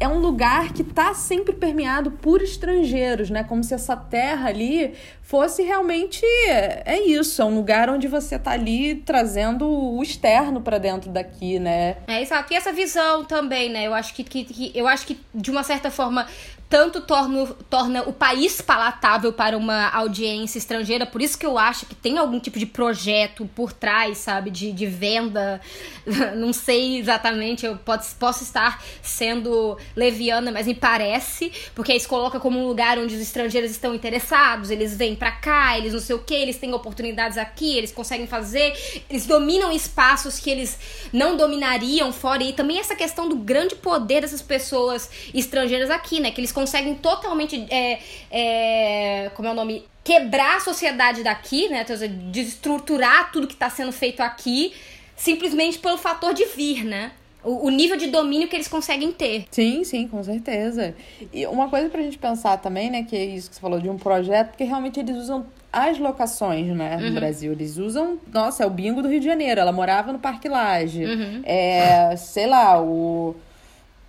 é um lugar que tá sempre permeado por estrangeiros, né? Como se essa terra ali fosse realmente. É isso, é um lugar onde você tá ali trazendo o externo pra dentro daqui, né? É, exato. E essa visão também, né? Eu acho que, que, que- eu acho que de uma certa forma tanto torna, torna o país palatável para uma audiência estrangeira, por isso que eu acho que tem algum tipo de projeto por trás, sabe, de, de venda, não sei exatamente, eu posso, posso estar sendo leviana, mas me parece, porque aí se coloca como um lugar onde os estrangeiros estão interessados, eles vêm pra cá, eles não sei o que, eles têm oportunidades aqui, eles conseguem fazer, eles dominam espaços que eles não dominariam fora, e também essa questão do grande poder dessas pessoas estrangeiras aqui, né, que eles conseguem totalmente, é, é, como é o nome, quebrar a sociedade daqui, né, dizer, desestruturar tudo que tá sendo feito aqui, simplesmente pelo fator de vir, né, o, o nível de domínio que eles conseguem ter. Sim, sim, com certeza. E uma coisa pra gente pensar também, né, que é isso que você falou de um projeto, porque realmente eles usam as locações, né, no Brasil. Eles usam, nossa, é o bingo do Rio de Janeiro. Ela morava no Parque Lage. É, sei lá, o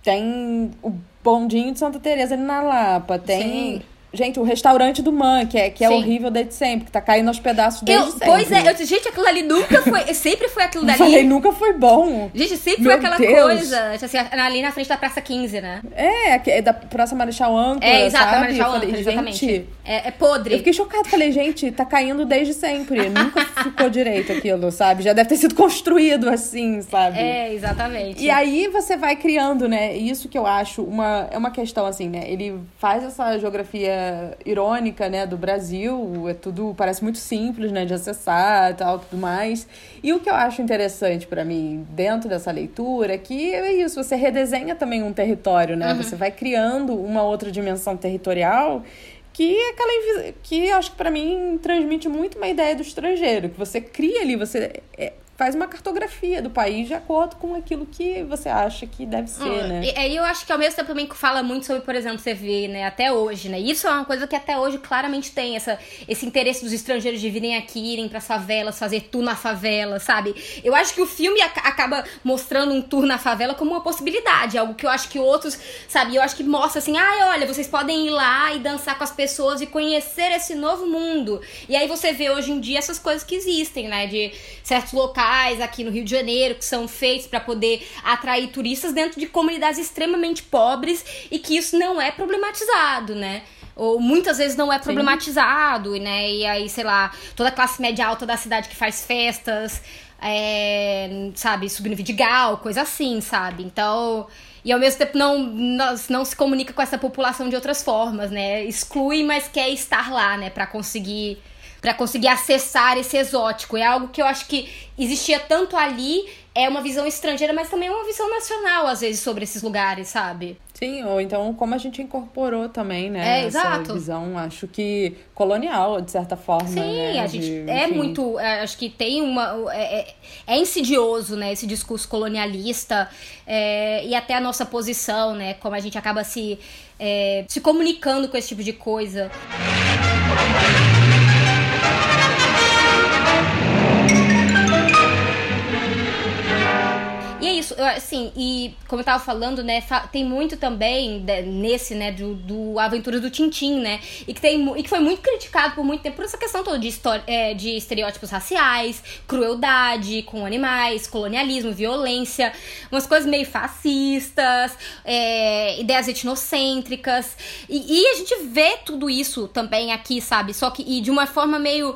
tem o bondinho de Santa Teresa ali na Lapa, tem Sim. Gente, o restaurante do Man, que é, que é Sim. horrível desde sempre, que tá caindo aos pedaços desde Eu, sempre. pois é, eu disse, gente, aquilo ali nunca foi. Sempre foi aquilo Eu dali. falei, nunca foi bom. Gente, sempre Meu foi aquela Deus. coisa. Assim, ali na frente da Praça 15, né? É, é da Praça Marechal Âncora, É, exato, sabe? Marechal Eu falei, exatamente. Gente, É, é podre. eu fiquei chocada. Falei, gente, tá caindo desde sempre. Nunca ficou direito aquilo, sabe? Já deve ter sido construído assim, sabe? É, exatamente. E aí você vai criando, né? Isso que eu acho uma, é uma questão, assim, né? Ele faz essa geografia irônica, né, do Brasil. É tudo, parece muito simples, né, de acessar e tal, tudo mais. E o que eu acho interessante pra mim dentro dessa leitura é que é isso, você redesenha também um território, né? Você vai criando uma outra dimensão territorial que é aquela que acho que pra mim transmite muito uma ideia do estrangeiro, que você cria ali, você é, faz uma cartografia do país de acordo com aquilo que você acha que deve ser, Hum, né? E aí eu acho que ao mesmo tempo também fala muito sobre, por exemplo, você vê, né, até hoje, né? Isso é uma coisa que até hoje claramente tem essa, esse interesse dos estrangeiros de virem aqui, irem pras favelas, fazer tour na favela, sabe? Eu acho que o filme ac- acaba mostrando um tour na favela como uma possibilidade, algo que eu acho que outros, sabe? Eu acho que mostra assim, ah, olha, vocês podem ir lá e dançar com as pessoas e conhecer esse novo mundo. E aí você vê hoje em dia essas coisas que existem, né? De certos locais aqui no Rio de Janeiro que são feitos para poder atrair turistas dentro de comunidades extremamente pobres e que isso não é problematizado, né? Ou muitas vezes não é problematizado, né? E aí, sei lá, toda a classe média alta da cidade que faz festas, é, sabe, subir no Vidigal, coisa assim, sabe? Então. E ao mesmo tempo não, não, não se comunica com essa população de outras formas, né? Exclui, mas quer estar lá, né? Pra conseguir para conseguir acessar esse exótico. É algo que eu acho que existia tanto ali, é uma visão estrangeira, mas também é uma visão nacional, às vezes, sobre esses lugares, sabe? Sim, ou então como a gente incorporou também, né? É, essa exato. visão, acho que colonial, de certa forma. Sim, né? a de- gente é enfim. muito. é, acho que tem uma. É, é- é insidioso, né? Esse discurso colonialista é, e até a nossa posição, né? Como a gente acaba se, é, se comunicando com esse tipo de coisa. E é isso, assim, e como eu tava falando, né, tem muito também né, nesse, né, do, do Aventuras do Tintim, né, e que, tem, e que foi muito criticado por muito tempo por essa questão toda de, história, é, de estereótipos raciais, crueldade com animais, colonialismo, violência, umas coisas meio fascistas, é, ideias etnocêntricas, e, e a gente vê tudo isso também aqui, sabe, só que e de uma forma meio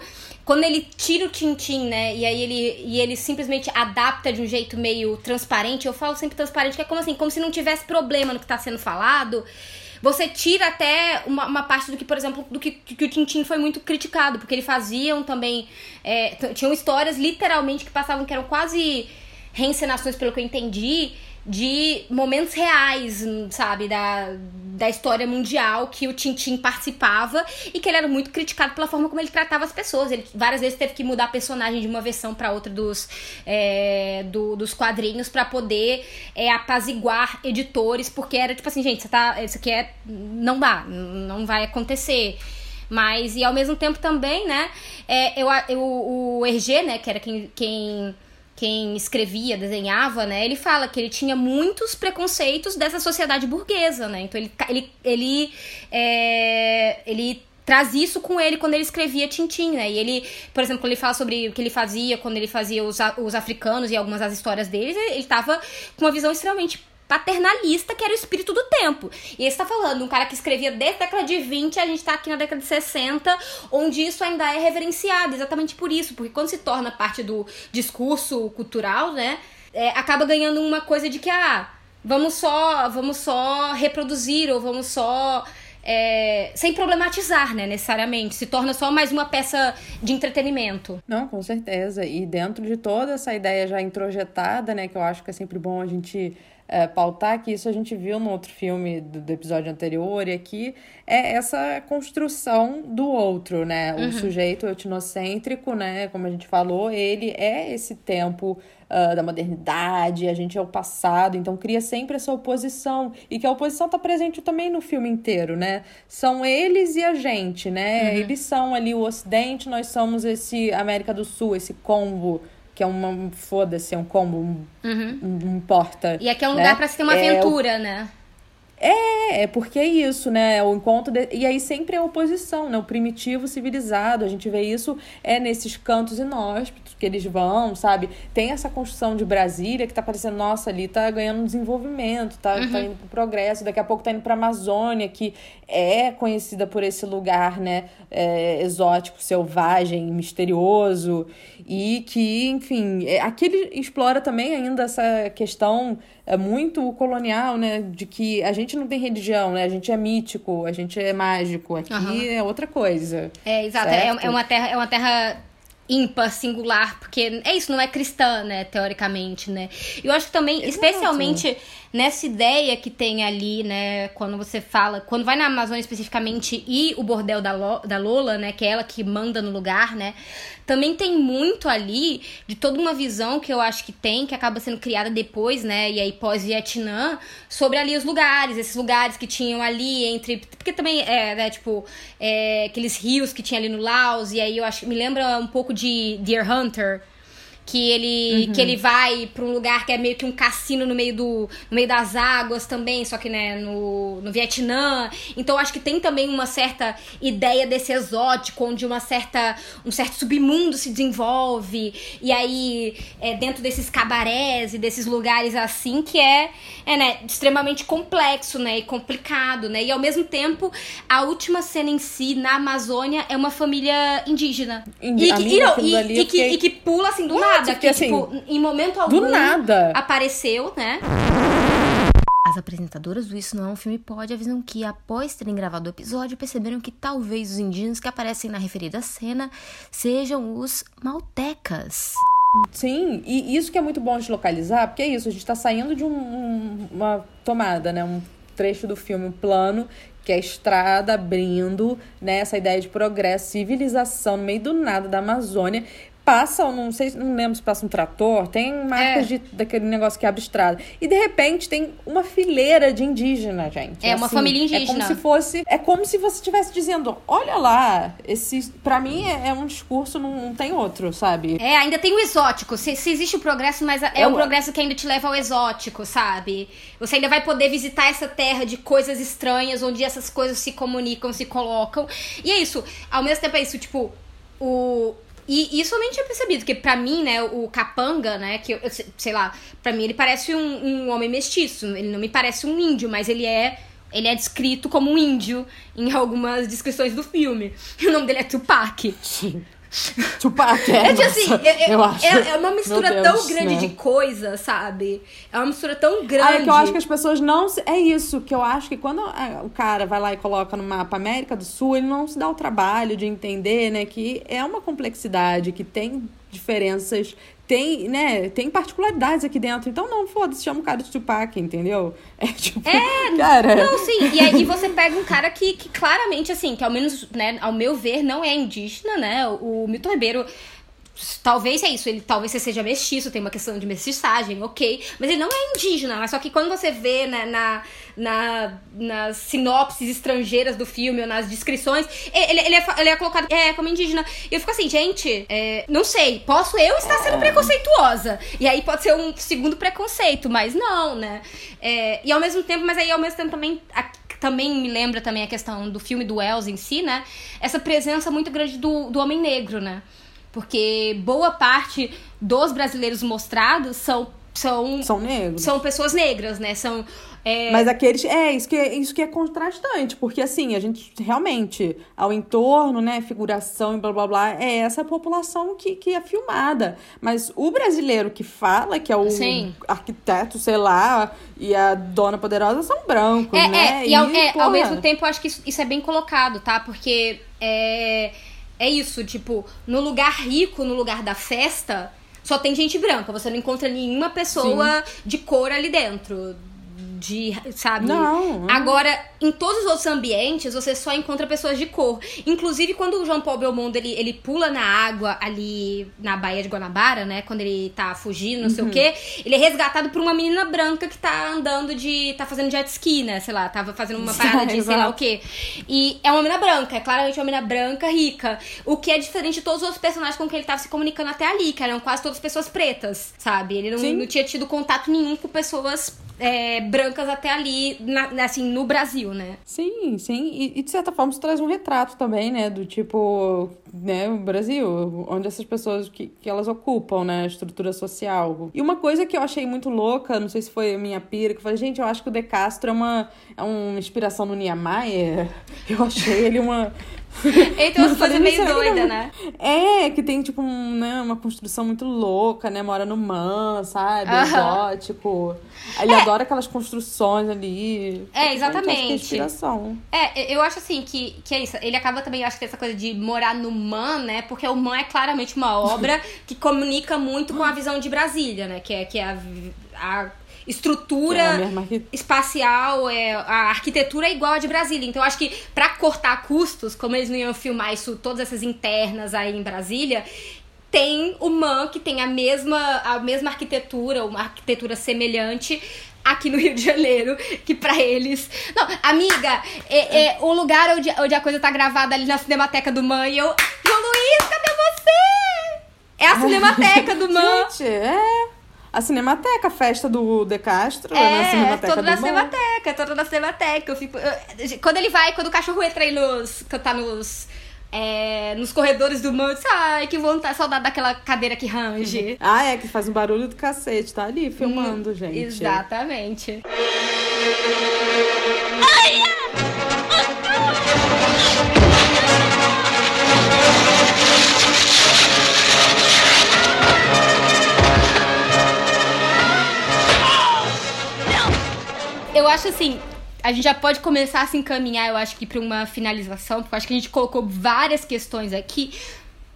quando ele tira o Tintim, né? E aí ele, e ele simplesmente adapta de um jeito meio transparente. Eu falo sempre transparente, que é como assim, como se não tivesse problema no que tá sendo falado. Você tira até uma, uma parte do que, por exemplo, do que, que o Tintim foi muito criticado, porque eles faziam também. é, tinham histórias literalmente que passavam que eram quase reencenações, pelo que eu entendi, de momentos reais, sabe, da, da história mundial que o Tintin participava e que ele era muito criticado pela forma como ele tratava as pessoas. Ele várias vezes teve que mudar a personagem de uma versão para outra dos, é, do- dos quadrinhos para poder é, apaziguar editores, porque era tipo assim, gente, você tá, isso aqui é não dá, não vai acontecer. Mas, e ao mesmo tempo também, né, é, eu, eu, o Hergé, né, que era quem, quem quem escrevia, desenhava, né? Ele fala que ele tinha muitos preconceitos dessa sociedade burguesa, né? Então ele, ele, ele, é, ele traz isso com ele quando ele escrevia Tintin, né? E ele, por exemplo, quando ele fala sobre o que ele fazia quando ele fazia os, os africanos e algumas das histórias deles, ele, ele tava com uma visão extremamente paternalista, que era o espírito do tempo. E ele está falando, um cara que escrevia desde a década de 20, a gente tá aqui na década de 60, onde isso ainda é reverenciado, exatamente por isso, porque quando se torna parte do discurso cultural, né, é, acaba ganhando uma coisa de que, ah, vamos só, vamos só reproduzir, ou vamos só... é, sem problematizar, né, necessariamente. Se torna só mais uma peça de entretenimento. Não, com certeza. E dentro de toda essa ideia já introjetada, né, que eu acho que é sempre bom a gente é, pautar, que isso a gente viu no outro filme do, do episódio anterior, e aqui é essa construção do outro, né? O sujeito etnocêntrico, né, como a gente falou, ele é esse tempo ah, da modernidade, a gente é o passado, então cria sempre essa oposição, e que a oposição está presente também no filme inteiro, né? São eles e a gente, né? Eles são ali o Ocidente, nós somos esse América do Sul, esse combo, que é uma, foda-se, é um combo, um- não importa. E aqui é um né? lugar pra se ter uma É, o- aventura, né? É, é porque é isso, né? O encontro. De... E aí sempre é oposição, né? O primitivo civilizado. A gente vê isso é nesses cantos inóspitos que eles vão, sabe? Tem essa construção de Brasília que tá parecendo, nossa, ali tá ganhando desenvolvimento, tá, tá uhum. tá indo pro progresso. Daqui a pouco tá indo pra Amazônia, que é conhecida por esse lugar, né? É, exótico, selvagem, misterioso. E que, enfim, é, aqui ele explora também ainda essa questão muito colonial, né? De que a gente não tem religião, né? A gente é mítico, a gente é mágico. Aqui uhum. é outra coisa. É, exato. É, é, uma terra, é uma terra ímpar, singular, porque é isso, não é cristã, né, teoricamente, né? Eu acho que também, Exato. especialmente nessa ideia que tem ali, né, quando você fala, quando vai na Amazônia especificamente e o bordel da, Lo, da Lola, né, que é ela que manda no lugar, né, também tem muito ali de toda uma visão que eu acho que tem, que acaba sendo criada depois, né, e aí pós-Vietnã, sobre ali os lugares, esses lugares que tinham ali entre, porque também é, né, tipo, é, aqueles rios que tinha ali no Laos, e aí eu acho, me lembra um pouco de Deer Hunter, que ele uhum. que ele vai para um lugar que é meio que um cassino no meio do no meio das águas também, só que né, no, no Vietnã. Então acho que tem também uma certa ideia desse exótico, onde uma certa um certo submundo se desenvolve e aí é dentro desses cabarés e desses lugares assim que é, é né, extremamente complexo, né, e complicado, né? E ao mesmo tempo, a última cena em si na Amazônia é uma família indígena. Indi e, que, e, não, e, e, que, e que pula assim do nada nada, que, assim, tipo, em momento algum do nada. apareceu, né? As apresentadoras do Isso Não é um Filme Pode avisam que, após terem gravado o episódio, perceberam que talvez os indígenas que aparecem na referida cena sejam os maltecas. Sim, e isso que é muito bom de localizar, porque é isso, a gente tá saindo de um, um, uma tomada, né? Um trecho do filme, um plano, que é a estrada abrindo, né? Essa ideia de progresso, civilização no meio do nada da Amazônia passa, não sei, não lembro se passa um trator, tem marcas é. de, daquele negócio que abre estrada. E de repente tem uma fileira de indígena, gente. É, assim, uma família indígena. É como se fosse. É como se você estivesse dizendo: olha lá, esse. Pra mim é, é um discurso, não, não, tem outro, sabe? É, ainda tem o exótico. Se, se existe o progresso, mas é, é um progresso que ainda te leva ao exótico, sabe? Você ainda vai poder visitar essa terra de coisas estranhas, onde essas coisas se comunicam, se colocam. E é isso. Ao mesmo tempo é isso, tipo, o, e isso eu nem tinha percebido, porque pra mim, né, o capanga, né, que eu, sei lá, pra mim ele parece um, um homem mestiço, ele não me parece um índio, mas ele é ele é descrito como um índio em algumas descrições do filme. O nome dele é Tupac. Tupac, é. É, tipo assim, é, eu acho. É, é uma mistura Deus, tão grande né? de coisa, sabe? É uma mistura tão grande. Ah, é que eu acho que as pessoas não. Se... É isso, que eu acho que quando o cara vai lá e coloca no mapa América do Sul, ele não se dá o trabalho de entender, né, que é uma complexidade, que tem diferenças tem, né, tem particularidades aqui dentro. Então, não, foda-se, chama o cara de Tupac, entendeu? É tipo, é, cara. Não, sim. E aí você pega um cara que, que claramente, assim, que ao menos, né, ao meu ver, não é indígena, né? O Milton Ribeiro Talvez é isso, ele talvez você seja mestiço, tem uma questão de mestiçagem, ok. Mas ele não é indígena, mas só que quando você vê né, na, na, nas sinopses estrangeiras do filme ou nas descrições, ele, ele, é, ele é colocado é, como indígena. E eu fico assim, gente, é, não sei, posso eu estar sendo preconceituosa? E aí pode ser um segundo preconceito, mas não, né? É, e ao mesmo tempo, mas aí ao mesmo tempo também. A, também me lembra também a questão do filme do Wells em si, né? Essa presença muito grande do, do homem negro, né? Porque boa parte dos brasileiros mostrados são são são negros. São pessoas negras, né? São é... Mas aqueles. É, isso que é, isso que é contrastante, porque assim, a gente realmente, ao entorno, né, figuração e blá blá blá, é essa população que, que é filmada. Mas o brasileiro que fala, que é o Sim. arquiteto, sei lá, e a dona poderosa são brancos, é, né? É, e, e ao, é, ao mesmo tempo, eu acho que isso, isso é bem colocado, tá? Porque é é isso, tipo, no lugar rico, no lugar da festa, só tem gente branca. Você não encontra nenhuma pessoa Sim. de cor ali dentro de, sabe? Não, não. Agora, em todos os outros ambientes, você só encontra pessoas de cor. Inclusive, quando o João Paulo Belmondo, ele, ele pula na água ali na Baía de Guanabara, né? Quando ele tá fugindo, não uhum. sei o uhum. quê. Ele é resgatado por uma menina branca que tá andando de... Tá fazendo jet ski, né? Sei lá, tava fazendo uma parada de sei lá o quê. E é uma menina branca. É claramente uma menina branca, rica. O que é diferente de todos os outros personagens com quem ele tava se comunicando até ali, que eram quase todas pessoas pretas, sabe? Ele não, não tinha tido contato nenhum com pessoas é, brancas até ali, na- assim, no Brasil, né? Sim, sim. E, e, de certa forma isso traz um retrato também, né? Do tipo, né, o Brasil, onde essas pessoas que, que elas ocupam, né? A estrutura social. E uma coisa que eu achei muito louca, não sei se foi a minha pira, que eu falei, gente, eu acho que o De Castro é uma, é uma inspiração no Niemeyer. Eu achei ele uma. Tem umas coisas meio é um- né? É, que tem, tipo, um, né, uma construção muito louca, né? Mora no Man, sabe? Exótico. Ele adora aquelas construções ali. É, acho que é exatamente. inspiração. É, eu acho assim que, que é isso. Ele acaba também, eu acho que essa coisa de morar no Man, né? Porque o Man é claramente uma obra que comunica muito com a visão de Brasília, né? Que é, que é a, a estrutura é espacial, é, a arquitetura é igual a de Brasília. Então, eu acho que pra cortar custos, como eles não iam filmar isso, todas essas internas aí em Brasília, tem o MAN, que tem a mesma, a mesma arquitetura, uma arquitetura semelhante aqui no Rio de Janeiro, que pra eles... Não, amiga, é, é o lugar onde, onde a coisa tá gravada ali na Cinemateca do MAN e eu... João Luiz, cadê você? É a Cinemateca do MAN. Gente, é. A Cinemateca, a festa do De Castro, é, na É, Cinemateca toda do na. Cinemateca, toda na Cinemateca. Eu fico, eu- quando ele vai, quando o cachorro entra aí nos. Quando tá nos. é, nos corredores do mundo, ai, que vontade, saudade daquela cadeira que range. Ah, é, que faz um barulho do cacete, tá ali filmando, gente. Exatamente. Eu acho assim, a gente já pode começar a se encaminhar, eu acho que pra uma finalização, porque eu acho que a gente colocou várias questões aqui,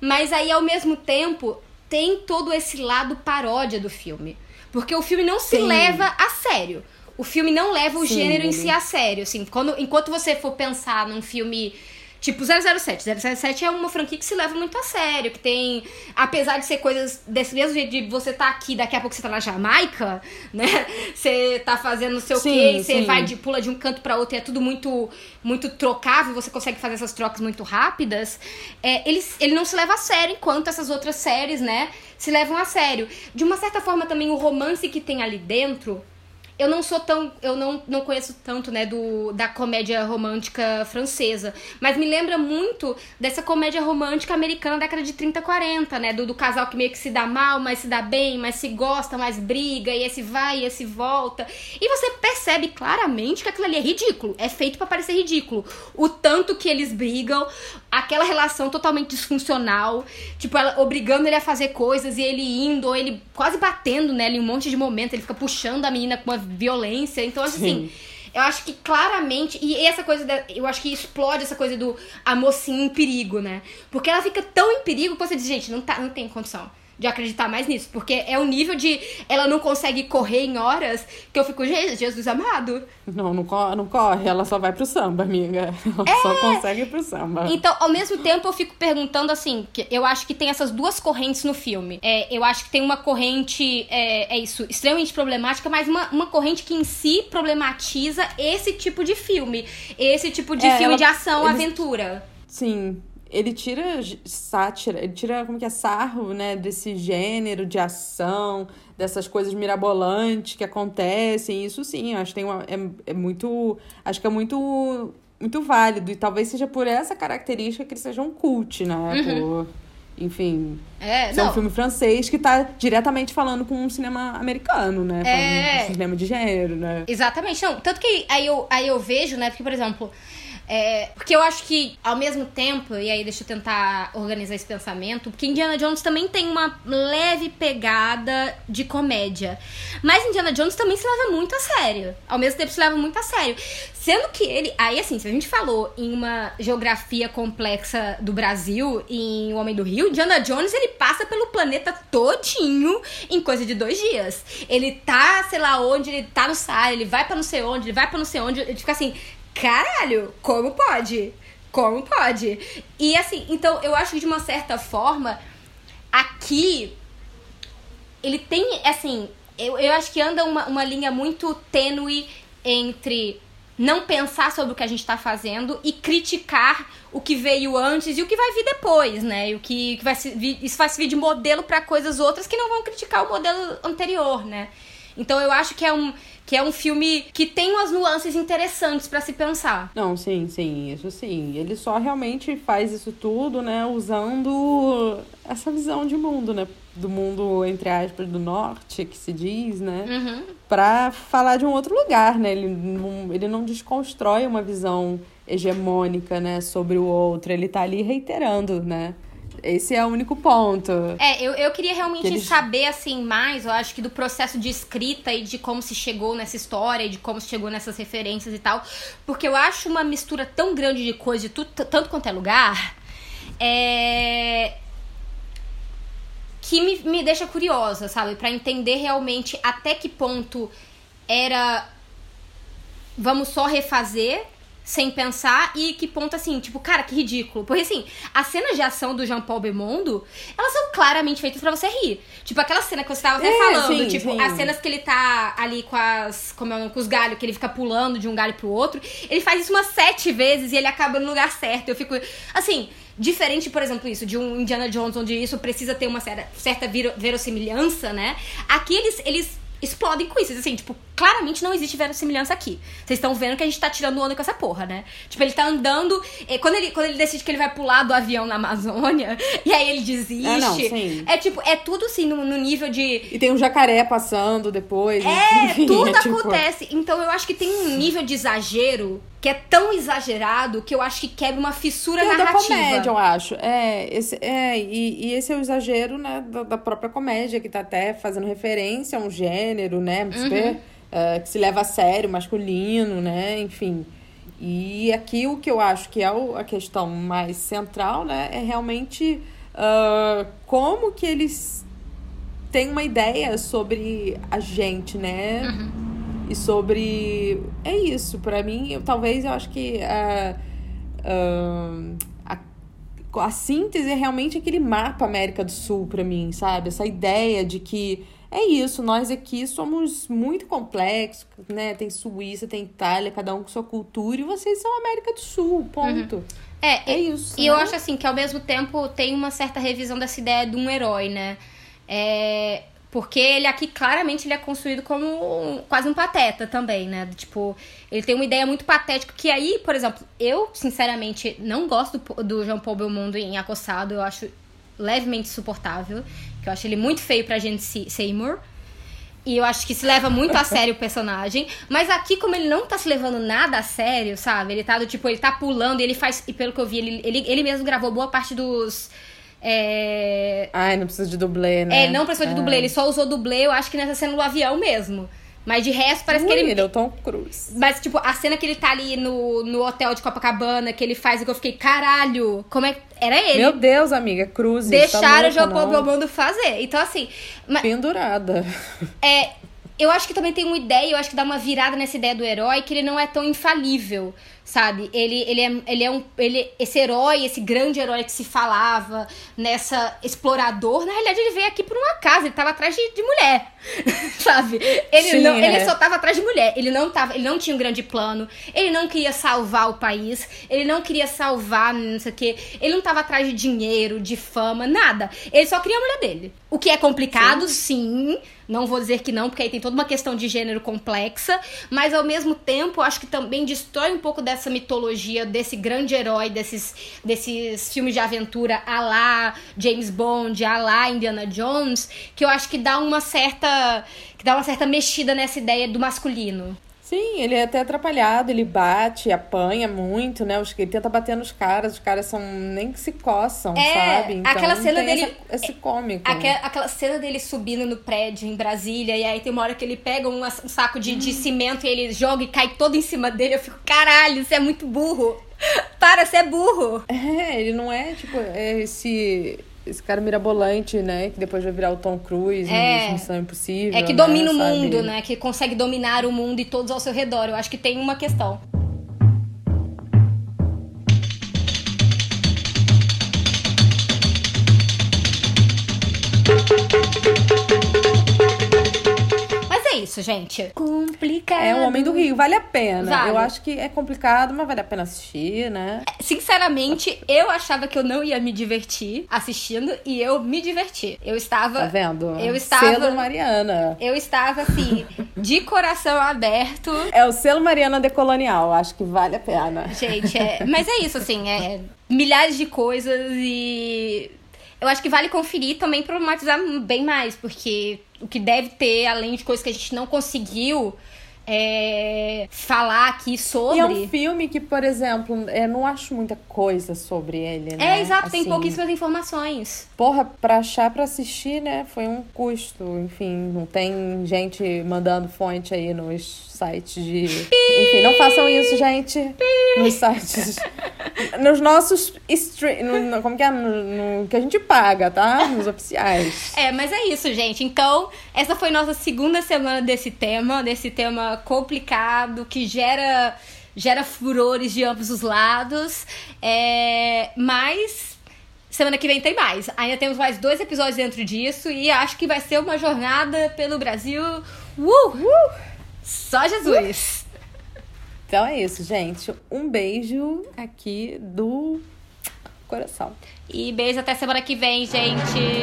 mas aí ao mesmo tempo tem todo esse lado paródia do filme. Porque o filme não se Sim. leva a sério. O filme não leva o Sim, gênero em si a sério, assim. Quando, enquanto você for pensar num filme tipo 007, 007 é uma franquia que se leva muito a sério, que tem, apesar de ser coisas desse mesmo jeito de você tá aqui, daqui a pouco você tá na Jamaica, né? Você tá fazendo não sei o quê, você vai de pula de um canto pra outro, e é tudo muito muito trocável, você consegue fazer essas trocas muito rápidas. É, ele, ele não se leva a sério, enquanto essas outras séries, né, se levam a sério. De uma certa forma também o romance que tem ali dentro eu não sou tão. Eu não, não conheço tanto, né, do, da comédia romântica francesa. Mas me lembra muito dessa comédia romântica americana da década de 30, 40, né? Do, do casal que meio que se dá mal, mas se dá bem, mas se gosta, mas briga, e esse vai, e esse volta. E você percebe claramente que aquilo ali é ridículo. É feito pra parecer ridículo. O tanto que eles brigam, aquela relação totalmente disfuncional. Tipo, ela obrigando ele a fazer coisas e ele indo, ou ele quase batendo nela em um monte de momento. Ele fica puxando a menina com uma violência. Então, assim. Sim. Eu acho que claramente. E essa coisa. Da, eu acho que explode essa coisa do a mocinha em perigo, né? Porque ela fica tão em perigo que você diz, gente, não, tá, não tem condição de acreditar mais nisso. Porque é o nível de. Ela não consegue correr em horas que eu fico, "Je- Jesus amado. Não, não, co- não corre, ela só vai pro samba, amiga. Ela É. só consegue ir pro samba. Então, ao mesmo tempo, eu fico perguntando assim, que eu acho que tem essas duas correntes no filme. É, eu acho que tem uma corrente, é, é isso, extremamente problemática, mas uma, uma corrente que em si problematiza esse tipo de filme. Esse tipo de É, filme ela- de ação, eles- aventura. Sim, ele tira sátira, ele tira como que é sarro, né, desse gênero de ação, dessas coisas mirabolantes que acontecem. Isso sim, acho que tem uma, é, é muito, acho que é muito muito válido e talvez seja por essa característica que ele seja um cult, né? Por, enfim, É, ser um filme francês que tá diretamente falando com um cinema americano, né? Falando É. de cinema de gênero, né? Exatamente, não. Tanto que aí eu, aí eu vejo, né? Porque, por exemplo, é, porque eu acho que, ao mesmo tempo, e aí deixa eu tentar organizar esse pensamento, porque Indiana Jones também tem uma leve pegada de comédia. Mas Indiana Jones também se leva muito a sério. Ao mesmo tempo se leva muito a sério. Sendo que ele. Aí, assim, se a gente falou em uma geografia complexa do Brasil, em O Homem do Rio, Indiana Jones ele passa pelo planeta todinho em coisa de dois dias. Ele tá, sei lá onde, ele tá no Saara, ele vai pra não sei onde, ele vai pra não sei onde, ele fica assim, caralho, como pode? Como pode? E assim, então eu acho que de uma certa forma, aqui ele tem, assim, eu, eu acho que anda uma, uma linha muito tênue entre não pensar sobre o que a gente tá fazendo e criticar o que veio antes e o que vai vir depois, né? E o que, que vai se, isso vai servir de modelo para coisas outras que não vão criticar o modelo anterior, né? Então eu acho que é um Que é um filme que tem umas nuances interessantes pra se pensar. Não, sim, sim, isso sim. Ele só realmente faz isso tudo, né, usando essa visão de mundo, né? Do mundo, entre aspas, do norte, que se diz, né? Uhum. Pra falar de um outro lugar, né? Ele não, ele não desconstrói uma visão hegemônica, né, sobre o outro. Ele tá ali reiterando, né? Esse é o único ponto. É, eu, eu queria realmente Que eles- saber, assim, mais, eu acho que do processo de escrita e de como se chegou nessa história e de como se chegou nessas referências e tal. Porque eu acho uma mistura tão grande de coisa de tudo, tanto quanto é lugar, é... que me, me deixa curiosa, sabe? Pra entender realmente até que ponto era vamos só refazer sem pensar e que ponto assim, tipo, cara, que ridículo. Porque assim, as cenas de ação do Jean Paul Belmondo, elas são claramente feitas pra você rir. Tipo, aquela cena que você tava até É, falando, sim, tipo, sim. as cenas que ele tá ali com as, como é, o nome? com os galhos, que ele fica pulando de um galho pro outro, ele faz isso umas sete vezes e ele acaba no lugar certo. Eu fico, assim, diferente, por exemplo, isso, de um Indiana Jones, onde isso precisa ter uma certa, certa vero- verossimilhança, né? Aqui eles, eles explodem com isso. Assim, tipo, claramente não existe verossimilhança aqui. Vocês estão vendo que a gente tá tirando onda com essa porra, né? Tipo, ele tá andando. Quando ele, quando ele decide que ele vai pular do avião na Amazônia, e aí ele desiste. Ah, não, sim. É tipo, é tudo assim no, no nível de. E tem um jacaré passando depois. É, enfim, tudo é tipo- acontece. Então eu acho que tem um nível de exagero que é tão exagerado que eu acho que quebra uma fissura Que é da narrativa. comédia, eu acho. É, esse, é e, e esse é o exagero, né, da, da própria comédia, que tá até fazendo referência a um gênero, né, super, eh, que se leva a sério, masculino, né, enfim. E aqui o que eu acho que é o- a questão mais central, né, é realmente ah, como que eles têm uma ideia sobre a gente, né? E sobre. É isso, pra mim, eu, talvez eu acho que ah, ah, a, a síntese é realmente aquele mapa América do Sul pra mim, sabe? Essa ideia de que é isso, nós aqui somos muito complexos, né? Tem Suíça, tem Itália, cada um com sua cultura, e vocês são América do Sul, ponto. É, É e- isso, E eu né? acho assim que ao mesmo tempo tem uma certa revisão dessa ideia de um herói, né? É, porque ele aqui claramente ele é construído como um- quase um pateta também, né? Tipo, ele tem uma ideia muito patética que aí, por exemplo, eu sinceramente não gosto do, do Jean Paul Belmondo em Acossado, eu acho levemente insuportável, que eu acho ele muito feio pra gente Se- Seymour. E eu acho que se leva muito a sério o personagem. Mas aqui, como ele não tá se levando nada a sério, sabe? Ele tá do tipo, ele tá pulando e ele faz. E pelo que eu vi, ele, ele, ele mesmo gravou boa parte dos. É, Ai, não precisa de dublê, né? é, não precisou de dublê, ele só usou dublê, eu acho que nessa cena do avião mesmo. Mas de resto, parece que Ui, ele. ele é o Tom Cruise. Mas, tipo, a cena que ele tá ali no, no hotel de Copacabana, que ele faz e que eu fiquei, caralho, como é. Era ele. Meu Deus, amiga, Cruz. Deixaram o Jean João Paul Belmondo fazer. Então, assim. Pendurada. é, eu acho que também tem uma ideia, eu acho que dá uma virada nessa ideia do herói, que ele não é tão infalível, sabe? Ele, ele, é, ele é um. Ele, esse herói, esse grande herói que se falava nessa explorador, na realidade ele veio aqui por um acaso, ele tava atrás de, de mulher. sabe? Ele, Sim, não, é. ele só tava atrás de mulher. Ele não tava, ele não tinha um grande plano, ele não queria salvar o país, ele não queria salvar, não sei o quê. Ele não tava atrás de dinheiro, de fama, nada. Ele só queria a mulher dele. O que é complicado, sim. Não vou dizer que não, porque aí tem toda uma questão de gênero complexa, mas ao mesmo tempo acho que também destrói um pouco dessa mitologia desse grande herói, desses, desses filmes de aventura a lá James Bond, a lá Indiana Jones, que eu acho que dá uma certa que dá uma certa mexida nessa ideia do masculino. Sim, ele é até atrapalhado, ele bate, apanha muito, né? Ele tenta bater nos caras, os caras são nem que se coçam, É, sabe? Então, aquela cena dele- essa- esse cômico. Aquela, aquela cena dele subindo no prédio em Brasília, e aí tem uma hora que ele pega um, um saco de, de cimento e ele joga e cai todo em cima dele. Eu fico, caralho, você é muito burro. Para, você é burro. É, ele não é, tipo, é esse, esse cara mirabolante, né? Que depois vai virar o Tom Cruise É. Missão Impossível. É que né, domina o sabe? mundo, né? Que consegue dominar o mundo e todos ao seu redor. Eu acho que tem uma questão. Isso. isso, gente. Complicado. É o Homem do Rio, vale a pena. Vale. Eu acho que é complicado, mas vale a pena assistir, né? Sinceramente, eu achava que eu não ia me divertir assistindo e eu me diverti. Eu estava. Tá vendo? Eu estava. Selo Mariana. Eu estava assim, de coração aberto. É o selo Mariana decolonial, acho que vale a pena. Gente, é... mas é isso, assim, é milhares de coisas e eu acho que vale conferir também problematizar bem mais, porque o que deve ter, além de coisas que a gente não conseguiu é, falar aqui sobre. E é um filme que, por exemplo, eu não acho muita coisa sobre ele, né? É, exato, tem Assim, pouquíssimas informações. Porra, pra achar pra assistir, né? Foi um custo. Enfim, não tem gente mandando fonte aí nos sites de. Enfim, não façam isso, gente. Nos sites. Nos nossos stream. no- Como que é? No, no que a gente paga, tá? Nos oficiais. É, mas é isso, gente. Então, essa foi nossa segunda semana desse tema, desse tema complicado que gera gera furores de ambos os lados. É, mas semana que vem tem mais. Ainda temos mais dois episódios dentro disso e acho que vai ser uma jornada pelo Brasil. Uh! Só Jesus. Então é isso, gente. Um beijo aqui do coração. E beijo até semana que vem, gente.